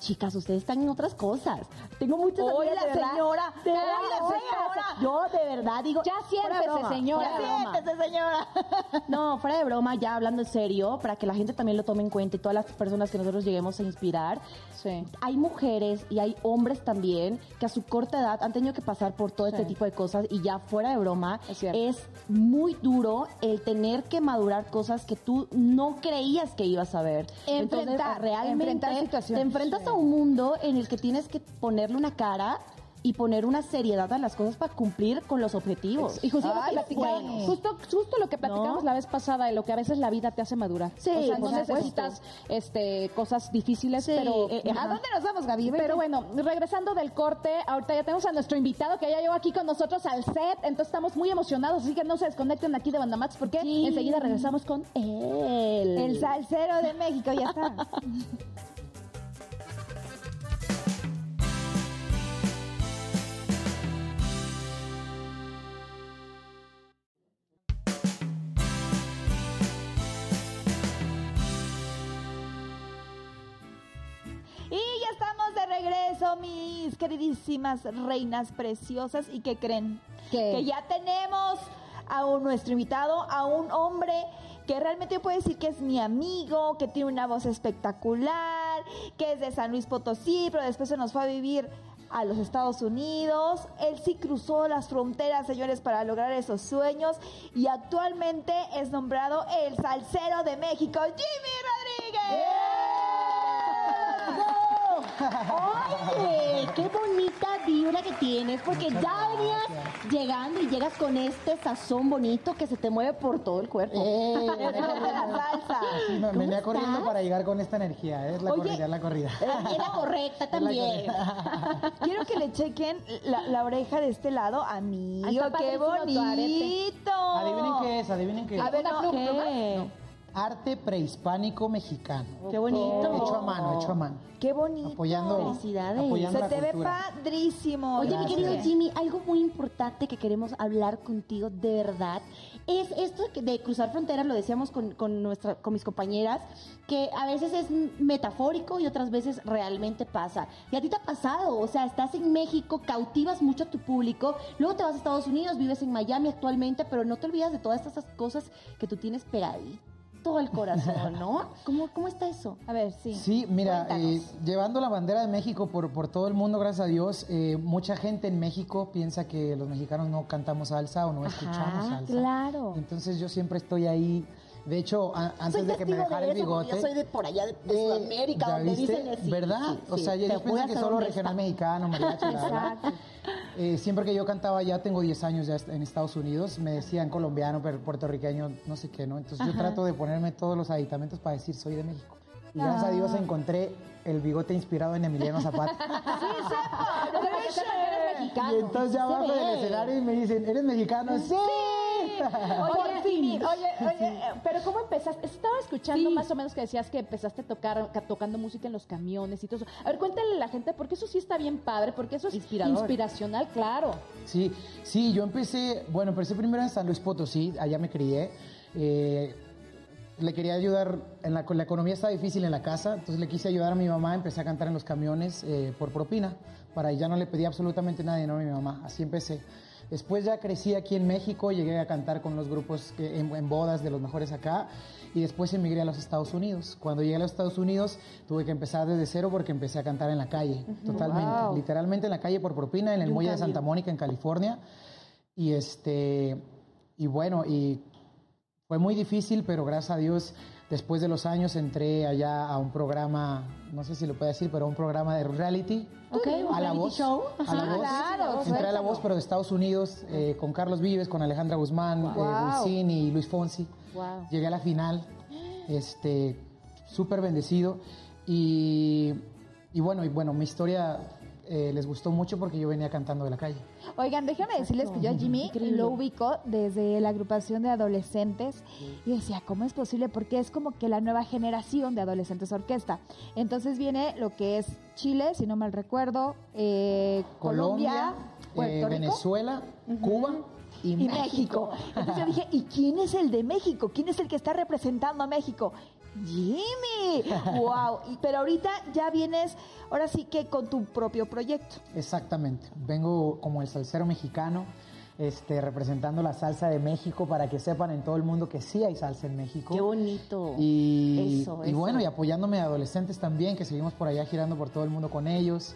Chicas, ustedes están en otras cosas. Tengo muchas Hoy amigas, la de verdad, señora, de verdad, la señora. Yo de verdad digo, Ya siéntese, señora. broma. Siéntese, señora. No, fuera de broma, ya hablando en serio, para que la gente también lo tome en cuenta y todas las personas que nosotros lleguemos a inspirar. Sí. Hay mujeres y hay hombres también que a su corta edad han tenido que pasar por todo este Sí. tipo de cosas y ya fuera de broma Es muy duro el tener que madurar cosas que tú no creías que ibas a ver. Entonces, Enfrentar, realmente enfrentar te enfrentas a un mundo en el que tienes que ponerle una cara y poner una seriedad a las cosas para cumplir con los objetivos. Y justo lo que Ay, platicamos, justo, justo lo que platicamos ¿No? la vez pasada de lo que a veces la vida te hace madurar. Sí, o sea, no necesitas este cosas difíciles, Sí, pero eh, ¿A ajá. dónde nos vamos, Gaby? pero bueno, regresando del corte, ahorita ya tenemos a nuestro invitado que ya llegó aquí con nosotros al set, entonces estamos muy emocionados, así que no se desconecten aquí de Bandamax porque Sí. enseguida regresamos con él. El salsero de México, ya está. mis queridísimas reinas preciosas. ¿Y qué creen? ¿Qué? Que ya tenemos a un- nuestro invitado, a un hombre que realmente yo puedo decir que es mi amigo, que tiene una voz espectacular, que es de San Luis Potosí, pero después se nos fue a vivir a los Estados Unidos. Él sí cruzó las fronteras, señores, para lograr esos sueños y actualmente es nombrado el salsero de México, Jimmy Rodríguez. Oye, qué bonita vibra que tienes, porque ya venías llegando y llegas con este sazón bonito que se te mueve por todo el cuerpo. De la salsa. Sí, me- ¿Cómo venía corriendo estás? para llegar con esta energía. Es la Oye, corrida, es la corrida. Es la correcta también. Quiero que le chequen la, la oreja de este lado. Amigo, qué bonito. Adivinen qué es, adivinen qué es. A ver, no, pluma. ¿Qué? Arte prehispánico mexicano. Qué bonito. Hecho a mano, hecho a mano. qué bonito. Apoyando, Felicidades. apoyando Se la te ve padrísimo. Oye, mi querido Jimmy, algo muy importante que queremos hablar contigo de verdad es esto de cruzar fronteras, lo decíamos con, con, nuestra, con mis compañeras, que a veces es metafórico y otras veces realmente pasa. Y a ti te ha pasado, o sea, estás en México, cautivas mucho a tu público, luego te vas a Estados Unidos, vives en Miami actualmente, pero no te olvidas de todas esas cosas que tú tienes pegadito al corazón, ¿no? ¿Cómo, cómo está eso? A ver, sí. Sí, mira, eh, llevando la bandera de México por, por todo el mundo, gracias a Dios, eh, mucha gente en México piensa que los mexicanos no cantamos salsa o no escuchamos salsa. claro. Entonces yo siempre estoy ahí. De hecho, a- antes de que me dejara de el eso, bigote. Yo soy de por allá, de, de Eh, Sudamérica, ¿ya donde viste? dicen así. ¿Verdad? Sí, o sea, juro piensan que solo regional mexicano, mariachi. Exacto. Eh, siempre que yo cantaba ya tengo 10 años ya en Estados Unidos, me decían colombiano, pero puertorriqueño, no sé qué, ¿no? Entonces yo trato de ponerme todos los aditamentos para decir soy de México. Y gracias a Dios encontré el bigote inspirado en Emiliano Zapata. y entonces ya abajo del escenario y me dicen, ¿eres mexicano? ¡Sí! Oye, Jimmy, oye, oye, eh, pero ¿cómo empezaste? Estaba escuchando Sí. más o menos que decías que empezaste a tocar, ca- tocando música en los camiones y todo eso. A ver, cuéntale a la gente, porque eso sí está bien padre, porque eso es Inspirador. inspiracional, claro. Sí, sí, yo empecé, bueno, empecé primero en San Luis Potosí, allá me crié. Eh, le quería ayudar, en la, la economía estaba difícil en la casa, entonces le quise ayudar a mi mamá, empecé a cantar en los camiones eh, por propina, para ya no le pedí absolutamente nada de dinero a mi mamá, así empecé. Después ya crecí aquí en México, llegué a cantar con los grupos que- en, en bodas de los mejores acá y después emigré a los Estados Unidos. Cuando llegué a los Estados Unidos tuve que empezar desde cero porque empecé a cantar en la calle, totalmente, Wow. literalmente en la calle por propina, en el muelle de Santa Mónica, en California. Y este, y bueno, y fue muy difícil, pero gracias a Dios, después de los años entré allá a un programa, no sé si lo puedo decir, pero un programa de reality. Ok, un a la voz. show. A la voz. claro, Entré a la voz, pero de Estados Unidos, eh, con Carlos Vives, con Alejandra Guzmán, eh, Wow. Wisin y Luis Fonsi. Wow. Llegué a la final, este, súper bendecido. Y, y bueno, y bueno, mi historia eh, les gustó mucho porque yo venía cantando de la calle. Oigan, déjenme decirles que yo a Jimmy Increíble. lo ubico desde la agrupación de adolescentes y decía, ¿cómo es posible? Porque es como que la nueva generación de adolescentes orquesta. Entonces viene lo que es Chile, si no mal recuerdo, eh, Colombia, eh, Venezuela, Cuba y, y México. Entonces yo dije, ¿y quién es el de México? ¿Quién es el que está representando a México? Jimmy, wow. Pero ahorita ya vienes, ahora sí que con tu propio proyecto. Exactamente. Vengo como el salsero mexicano, este, representando la salsa de México para que sepan en todo el mundo que sí hay salsa en México. Qué bonito. Y, Eso, y eso. bueno, y apoyándome a adolescentes también, que seguimos por allá girando por todo el mundo con ellos.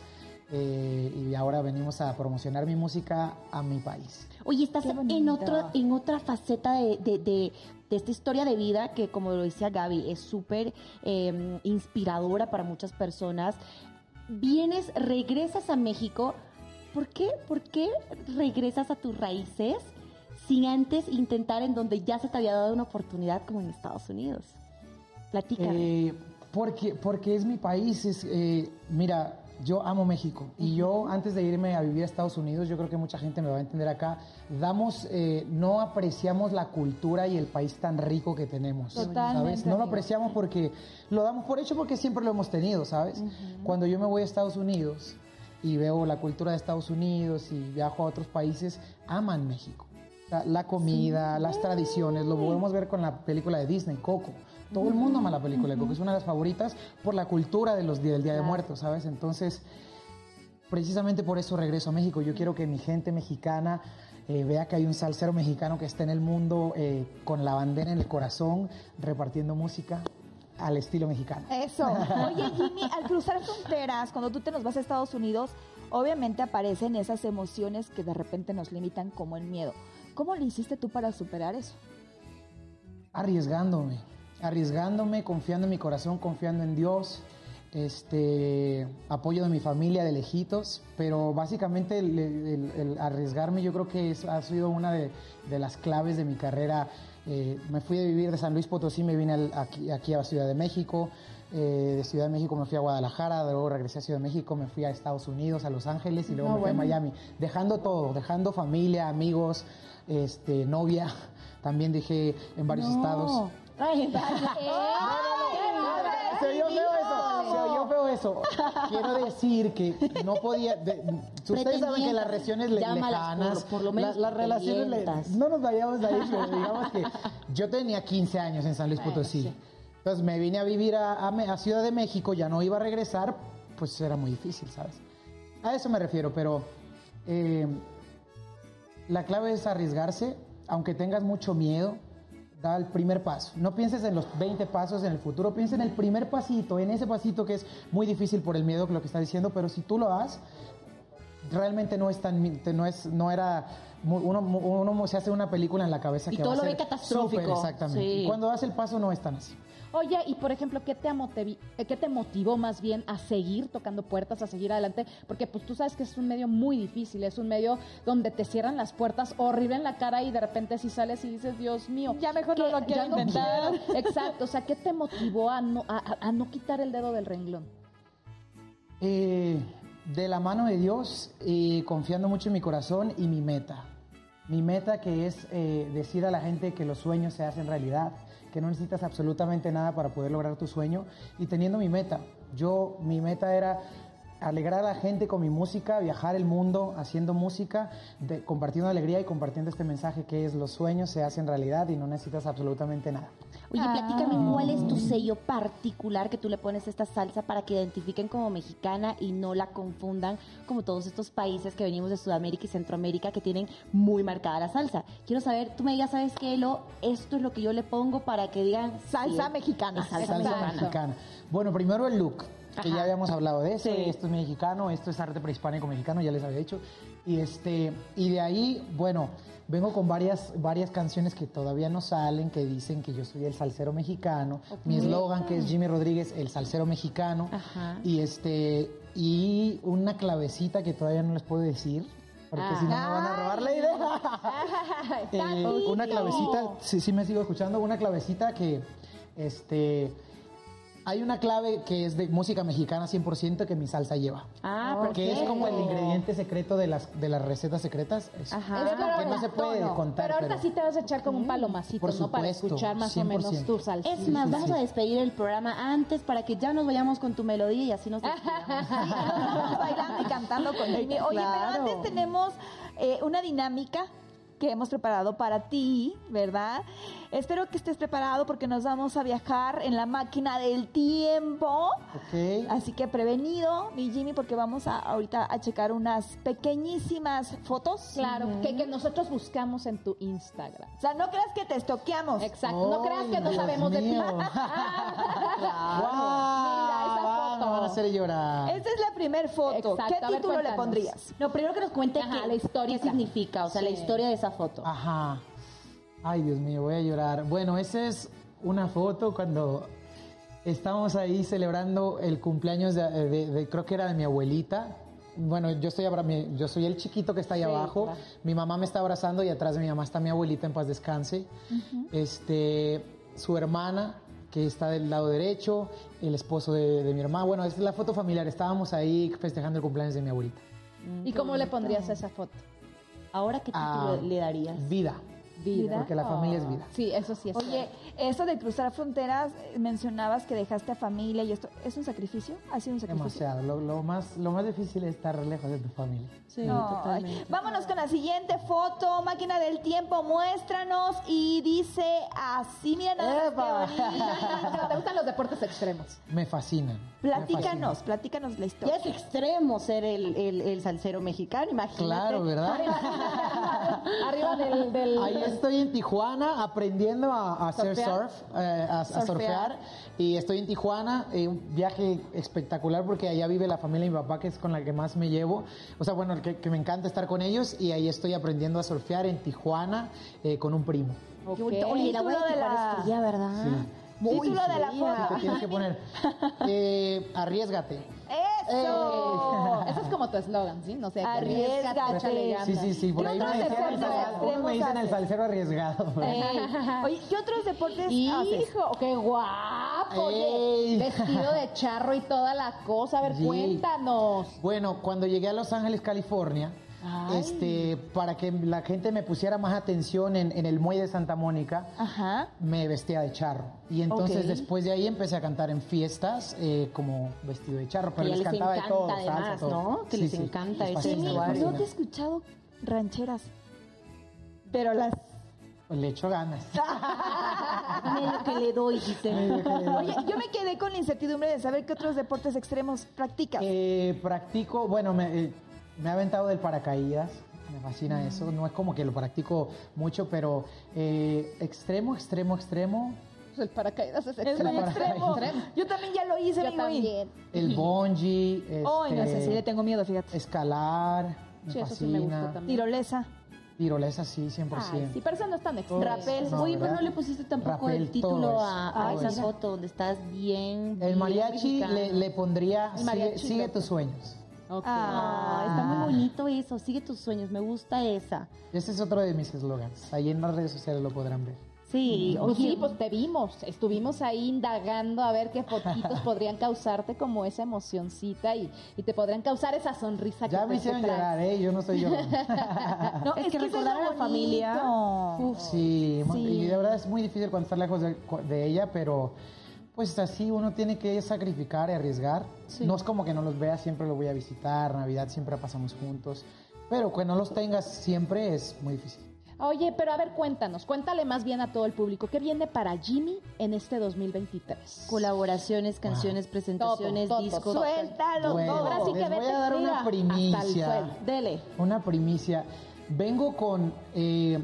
Eh, y ahora venimos a promocionar mi música a mi país. Oye, estás en, otro, en otra faceta de, de- de- de esta historia de vida que, como lo decía Gaby, es súper eh, inspiradora para muchas personas. Vienes, regresas a México. ¿Por qué? ¿Por qué regresas a tus raíces sin antes intentar en donde ya se te había dado una oportunidad como en Estados Unidos? Platícame. Eh, porque, porque es mi país. Es, eh, mira, yo amo México. Y yo, antes de irme a vivir a Estados Unidos, yo creo que mucha gente me va a entender acá, damos, eh, no apreciamos la cultura y el país tan rico que tenemos. Totalmente, ¿sabes? No lo apreciamos porque lo damos por hecho porque siempre lo hemos tenido, ¿sabes? Cuando yo me voy a Estados Unidos y veo la cultura de Estados Unidos y viajo a otros países, aman México. La, la comida, las tradiciones, lo podemos ver con la película de Disney, Coco. Todo el mundo ama la película de Coco, es una de las favoritas por la cultura de los, di- del Día de Muertos, ¿sabes? Entonces, precisamente por eso regreso a México. Yo quiero que mi gente mexicana eh, vea que hay un salsero mexicano que está en el mundo eh, con la bandera en el corazón, repartiendo música al estilo mexicano. Eso. Oye, Jimmy, al cruzar fronteras, cuando tú te nos vas a Estados Unidos, obviamente aparecen esas emociones que de repente nos limitan como el miedo. ¿Cómo le hiciste tú para superar eso? arriesgándome, arriesgándome, confiando en mi corazón, confiando en Dios, este apoyo de mi familia de lejitos, pero básicamente el, el- el arriesgarme yo creo que es- ha sido una de, de las claves de mi carrera. Eh, me fui a vivir de San Luis Potosí, me vine al- aquí, aquí a Ciudad de México, eh, de Ciudad de México me fui a Guadalajara, luego regresé a Ciudad de México, me fui a Estados Unidos, a Los Ángeles y luego No, me fui bueno. a Miami, dejando todo, dejando familia, amigos, este, novia, también dejé en varios estados. Ay, Se oyó feo eso, se oyó feo eso. Quiero decir que no podía. de- ustedes saben que las regiones le- lejanas, por- lo menos la- las relaciones. le- no nos vayamos de ahí, pero digamos que yo tenía 15 años en San Luis Potosí. Entonces me vine a vivir a, a a Ciudad de México, ya no iba a regresar, pues era muy difícil, ¿sabes? A eso me refiero, pero eh, la clave es arriesgarse, aunque tengas mucho miedo, da el primer paso. No pienses en los 20 pasos en el futuro, piensa en el primer pasito, en ese pasito que es muy difícil por el miedo que lo que está diciendo, pero si tú lo das, realmente no es tan no es no era uno, uno se hace una película en la cabeza Y que todo va a lo ve ser catastrófico. súper, exactamente. Sí. Y cuando das el paso no es tan así. Oye, y por ejemplo, ¿qué te, amotevi- eh, ¿qué te motivó más bien a seguir tocando puertas, a seguir adelante? Porque pues tú sabes que es un medio muy difícil, es un medio donde te cierran las puertas horrible en la cara y de repente si sales y dices, Dios mío, Ya mejor no ¿qué- lo quiero ya no intentar. quiero". Exacto, o sea, ¿qué te motivó a no, a, a- no quitar el dedo del renglón? Eh, de la mano de Dios, eh, confiando mucho en mi corazón y mi meta. Mi meta que es eh, decir a la gente que los sueños se hacen realidad, que no necesitas absolutamente nada para poder lograr tu sueño y teniendo mi meta. Yo, mi meta era alegrar a la gente con mi música, viajar el mundo haciendo música, de- compartiendo alegría y compartiendo este mensaje que es los sueños se hacen realidad y no necesitas absolutamente nada. Oye, Ah. platícame cuál es tu sello particular que tú le pones a esta salsa para que identifiquen como mexicana y no la confundan como todos estos países que venimos de Sudamérica y Centroamérica que tienen muy marcada la salsa. Quiero saber, tú me digas, ¿sabes qué, Elo? Esto es lo que yo le pongo para que digan Salsa sí, mexicana. salsa, Salsa mexicana. mexicana. Bueno, primero el look, que Ajá. ya habíamos hablado de eso. Sí. Esto es mexicano, esto es arte prehispánico mexicano, ya les había dicho. Y este, y de ahí, bueno, vengo con varias, varias canciones que todavía no salen, que dicen que yo soy el salsero mexicano. Mi eslogan que es Jimmy Rodríguez, el salsero mexicano. Ajá. Y este, y una clavecita que todavía no les puedo decir. Porque si no me van a robar la idea. Eh, una clavecita, sí, sí me sigo escuchando, una clavecita que, este, hay una clave que es de música mexicana 100% que mi salsa lleva. Ah, Que es como el ingrediente secreto de las, de las recetas secretas. eso. Ajá. Es que no se puede contar, Pero ahorita pero- sí te vas a echar como un palomacito, Por ¿no? Para supuesto, escuchar más o menos 100%. tu salsa. Es más, sí, vamos sí. a despedir el programa antes para que ya nos vayamos con tu melodía y así nos despidamos. Estamos bailando y cantando con Jimmy. Oye, Claro. pero antes tenemos eh, una dinámica que hemos preparado para ti, ¿verdad? Espero que estés preparado porque nos vamos a viajar en la máquina del tiempo. Ok. Así que prevenido, mi Jimmy, porque vamos a ahorita a checar unas pequeñísimas fotos. Claro, que, que nosotros buscamos en tu Instagram. O sea, no creas que te estoqueamos. Exacto, no creas que no Dios sabemos de ti. mío. Mira esa ¡Guau! foto. Me van a hacer llorar. Esta es la primer foto. Exacto, a ¿Qué ver, título le pondrías? No, primero que nos cuente Ajá, qué, la historia. qué significa, o sea, la historia de esa foto. Ajá. Ay, Dios mío, voy a llorar. Bueno, esa es una foto cuando estábamos ahí celebrando el cumpleaños de, de- de- creo que era de mi abuelita. Bueno, yo estoy yo soy el chiquito que está ahí Sí, abajo. claro. Mi mamá me está abrazando y atrás de mi mamá está mi abuelita en paz descanse. Este, su hermana que está del lado derecho, el esposo de, de mi hermana. Bueno, esta es la foto familiar. Estábamos ahí festejando el cumpleaños de mi abuelita. ¿Y cómo le pondrías a esa foto? Ahora, ¿qué título Ah, le darías? Vida, Vida. porque la familia es vida. Sí, eso sí es. Oye, eso de cruzar fronteras, eh, mencionabas que dejaste a familia y esto, ¿es un sacrificio? ¿Ha sido un sacrificio? Demasiado. Lo, lo más, lo más difícil es estar lejos de tu familia. Sí, No, totalmente. ay. Vámonos con la siguiente foto, máquina del tiempo, muéstranos y dice así, mira nada más. ¿Te gustan los deportes extremos? Me fascinan. Platícanos, platícanos la Ya historia. es extremo ser el, el, el salsero mexicano, imagínate. Claro, ¿verdad? Arriba del... del- Ahí estoy en Tijuana aprendiendo a, a hacer surf, eh, a, a surfear. Y estoy en Tijuana, eh, un viaje espectacular porque allá vive la familia de mi papá, que es con la que más me llevo. O sea, bueno, que, que me encanta estar con ellos. Y ahí estoy aprendiendo a surfear en Tijuana eh, con un primo. Ok. Qué bonito. Oye, la abuela de de la- la... fría, ¿verdad? Título de la foto. Te tienes que poner. eh, arriesgate. ¡Eso! Ese es como tu eslogan, ¿sí? No sé. Ganas. Sí, sí, sí. Por ¿Qué ahí me otros decían, el me dicen el haces? salsero arriesgado. Oye, ¿qué otros deportes haces? Hijo, qué guapo. Oye, vestido de charro y toda la cosa. A ver, Sí. cuéntanos. Bueno, cuando llegué a Los Ángeles, California, este, para que la gente me pusiera más atención en, en el muelle de Santa Mónica, Ajá. me vestía de charro. Y entonces después de ahí empecé a cantar en fiestas eh, como vestido de charro, pero les les cantaba de encanta todo, además, salsa, todo. ¿no? Que les encanta ese vestuario. no te he escuchado rancheras, pero las... Le echo ganas. Medio que le doy, dice. Oye, yo me quedé con la incertidumbre de saber qué otros deportes extremos practicas. Eh, practico, bueno, me, eh, me he aventado del paracaídas. Me fascina Mm. eso. No es como que lo practico mucho, pero eh, extremo, extremo, extremo. Pues el paracaídas es es extremo. extremo. Extremo. Yo también ya lo hice, Yo amigo, y- también. El bungee. Ay, no sé, este, sí le tengo miedo, fíjate. Escalar. Me Sí, eso sí me fascina. gusta también. Tirolesa. Tirolesa, sí, 100%. Ay, sí, pero eso no es tan extremo. Rapel. No, Oye, pero ¿verdad? no le pusiste tampoco el título a, a esa foto donde estás bien. El bien mariachi le, le pondría sigue, tus sueños. Ok. Ah, está muy bonito eso. Sigue tus sueños. Me gusta esa. Ese es otro de mis eslogans. Ahí en las redes sociales lo podrán ver. Sí, Pues oye, sí, pues te vimos, estuvimos ahí indagando a ver qué fotitos podrían causarte como esa emocioncita y, y te podrían causar esa sonrisa que Ya me que hicieron llorar, ¿eh? Yo no soy llorando. No, Es que eso recordar a la familia. bonito. Sí, Sí. y de verdad es muy difícil cuando estás lejos de, de ella, pero pues así uno tiene que sacrificar y arriesgar. No es como que no los vea, siempre lo voy a visitar, Navidad siempre pasamos juntos, pero que no los tengas siempre es muy difícil. Oye, pero a ver, cuéntanos, cuéntale más bien a todo el público, ¿qué viene para Jimmy en este 2023? colaboraciones, canciones, presentaciones, Todo, todo, discos. todo. Suéltalo Bueno, todo. Ahora sí que les voy a dar una primicia. Dele. Una primicia. Vengo con eh,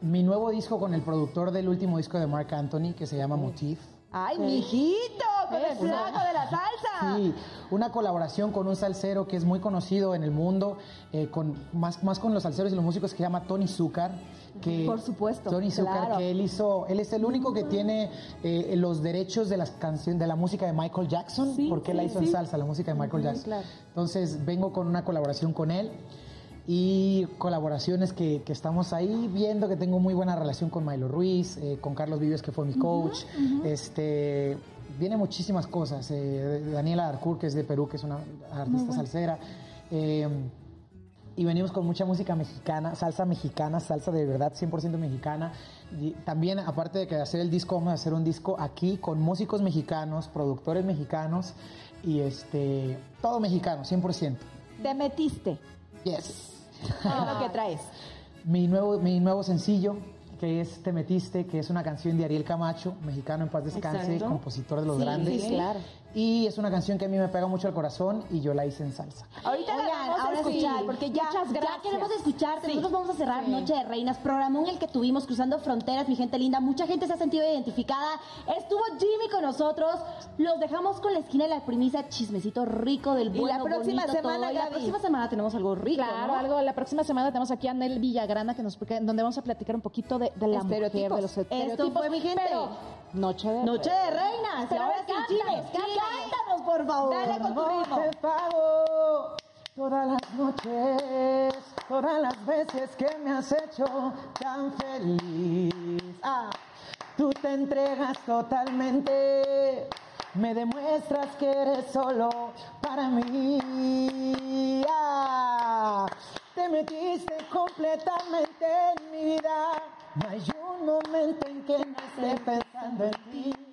mi nuevo disco con el productor del último disco de Mark Anthony que se llama Motif. Ay, mijito, con el flaco de la salsa. Sí, una colaboración con un salsero que es muy conocido en el mundo, eh, con, más, más con los salseros y los músicos que se llama Tony Zucker. Que, Por supuesto, Tony Zucker, claro. que él hizo, él es el único que tiene eh, los derechos de las canciones, de la música de Michael Jackson, porque él la hizo en salsa, la música de Michael Jackson. claro. Entonces vengo con una colaboración con él y colaboraciones que, que estamos ahí viendo que tengo muy buena relación con Milo Ruiz, eh, con Carlos Vives que fue mi coach, este viene muchísimas cosas, eh, Daniela Darcourt que es de Perú que es una artista salsera eh, y venimos con mucha música mexicana, salsa mexicana, salsa de verdad 100% mexicana. Y también, aparte de que hacer el disco, vamos a hacer un disco aquí con músicos mexicanos, productores mexicanos y este todo mexicano, 100%. Te metiste. Yes. Es lo que traes. mi nuevo, mi nuevo sencillo, que es Te Metiste, que es una canción de Ariel Camacho, mexicano en paz descanse, Exacto. compositor de los Sí, grandes. sí, claro. Y es una canción que a mí me pega mucho al corazón y yo la hice en salsa. Ahorita la vamos a sí, escuchar, porque ya, muchas Ya gracias. queremos escucharte. Sí. Nosotros vamos a cerrar Noche de Reinas, programón el que tuvimos cruzando fronteras, mi gente linda. Mucha gente se ha sentido identificada. Estuvo Jimmy con nosotros. Los dejamos con la esquina de la primicia, chismecito rico del Y bueno, la próxima bonito, semana, todo. Y la próxima semana tenemos algo rico, Claro, ¿no? algo. La próxima semana tenemos aquí a Nel Villagrana, que nos, donde vamos a platicar un poquito de, de la mujer, de los Esto estereotipos. fue, mi gente. Pero, noche de Noche de Reinas. Pero ahora sí, cántanos, por favor. Dale con tu No ritmo. te pago todas las noches, todas las veces que me has hecho tan feliz. Ah, tú te entregas totalmente, me demuestras que eres solo para mí. Ah, te metiste completamente en mi vida. No hay un momento en que no esté pensando en ti.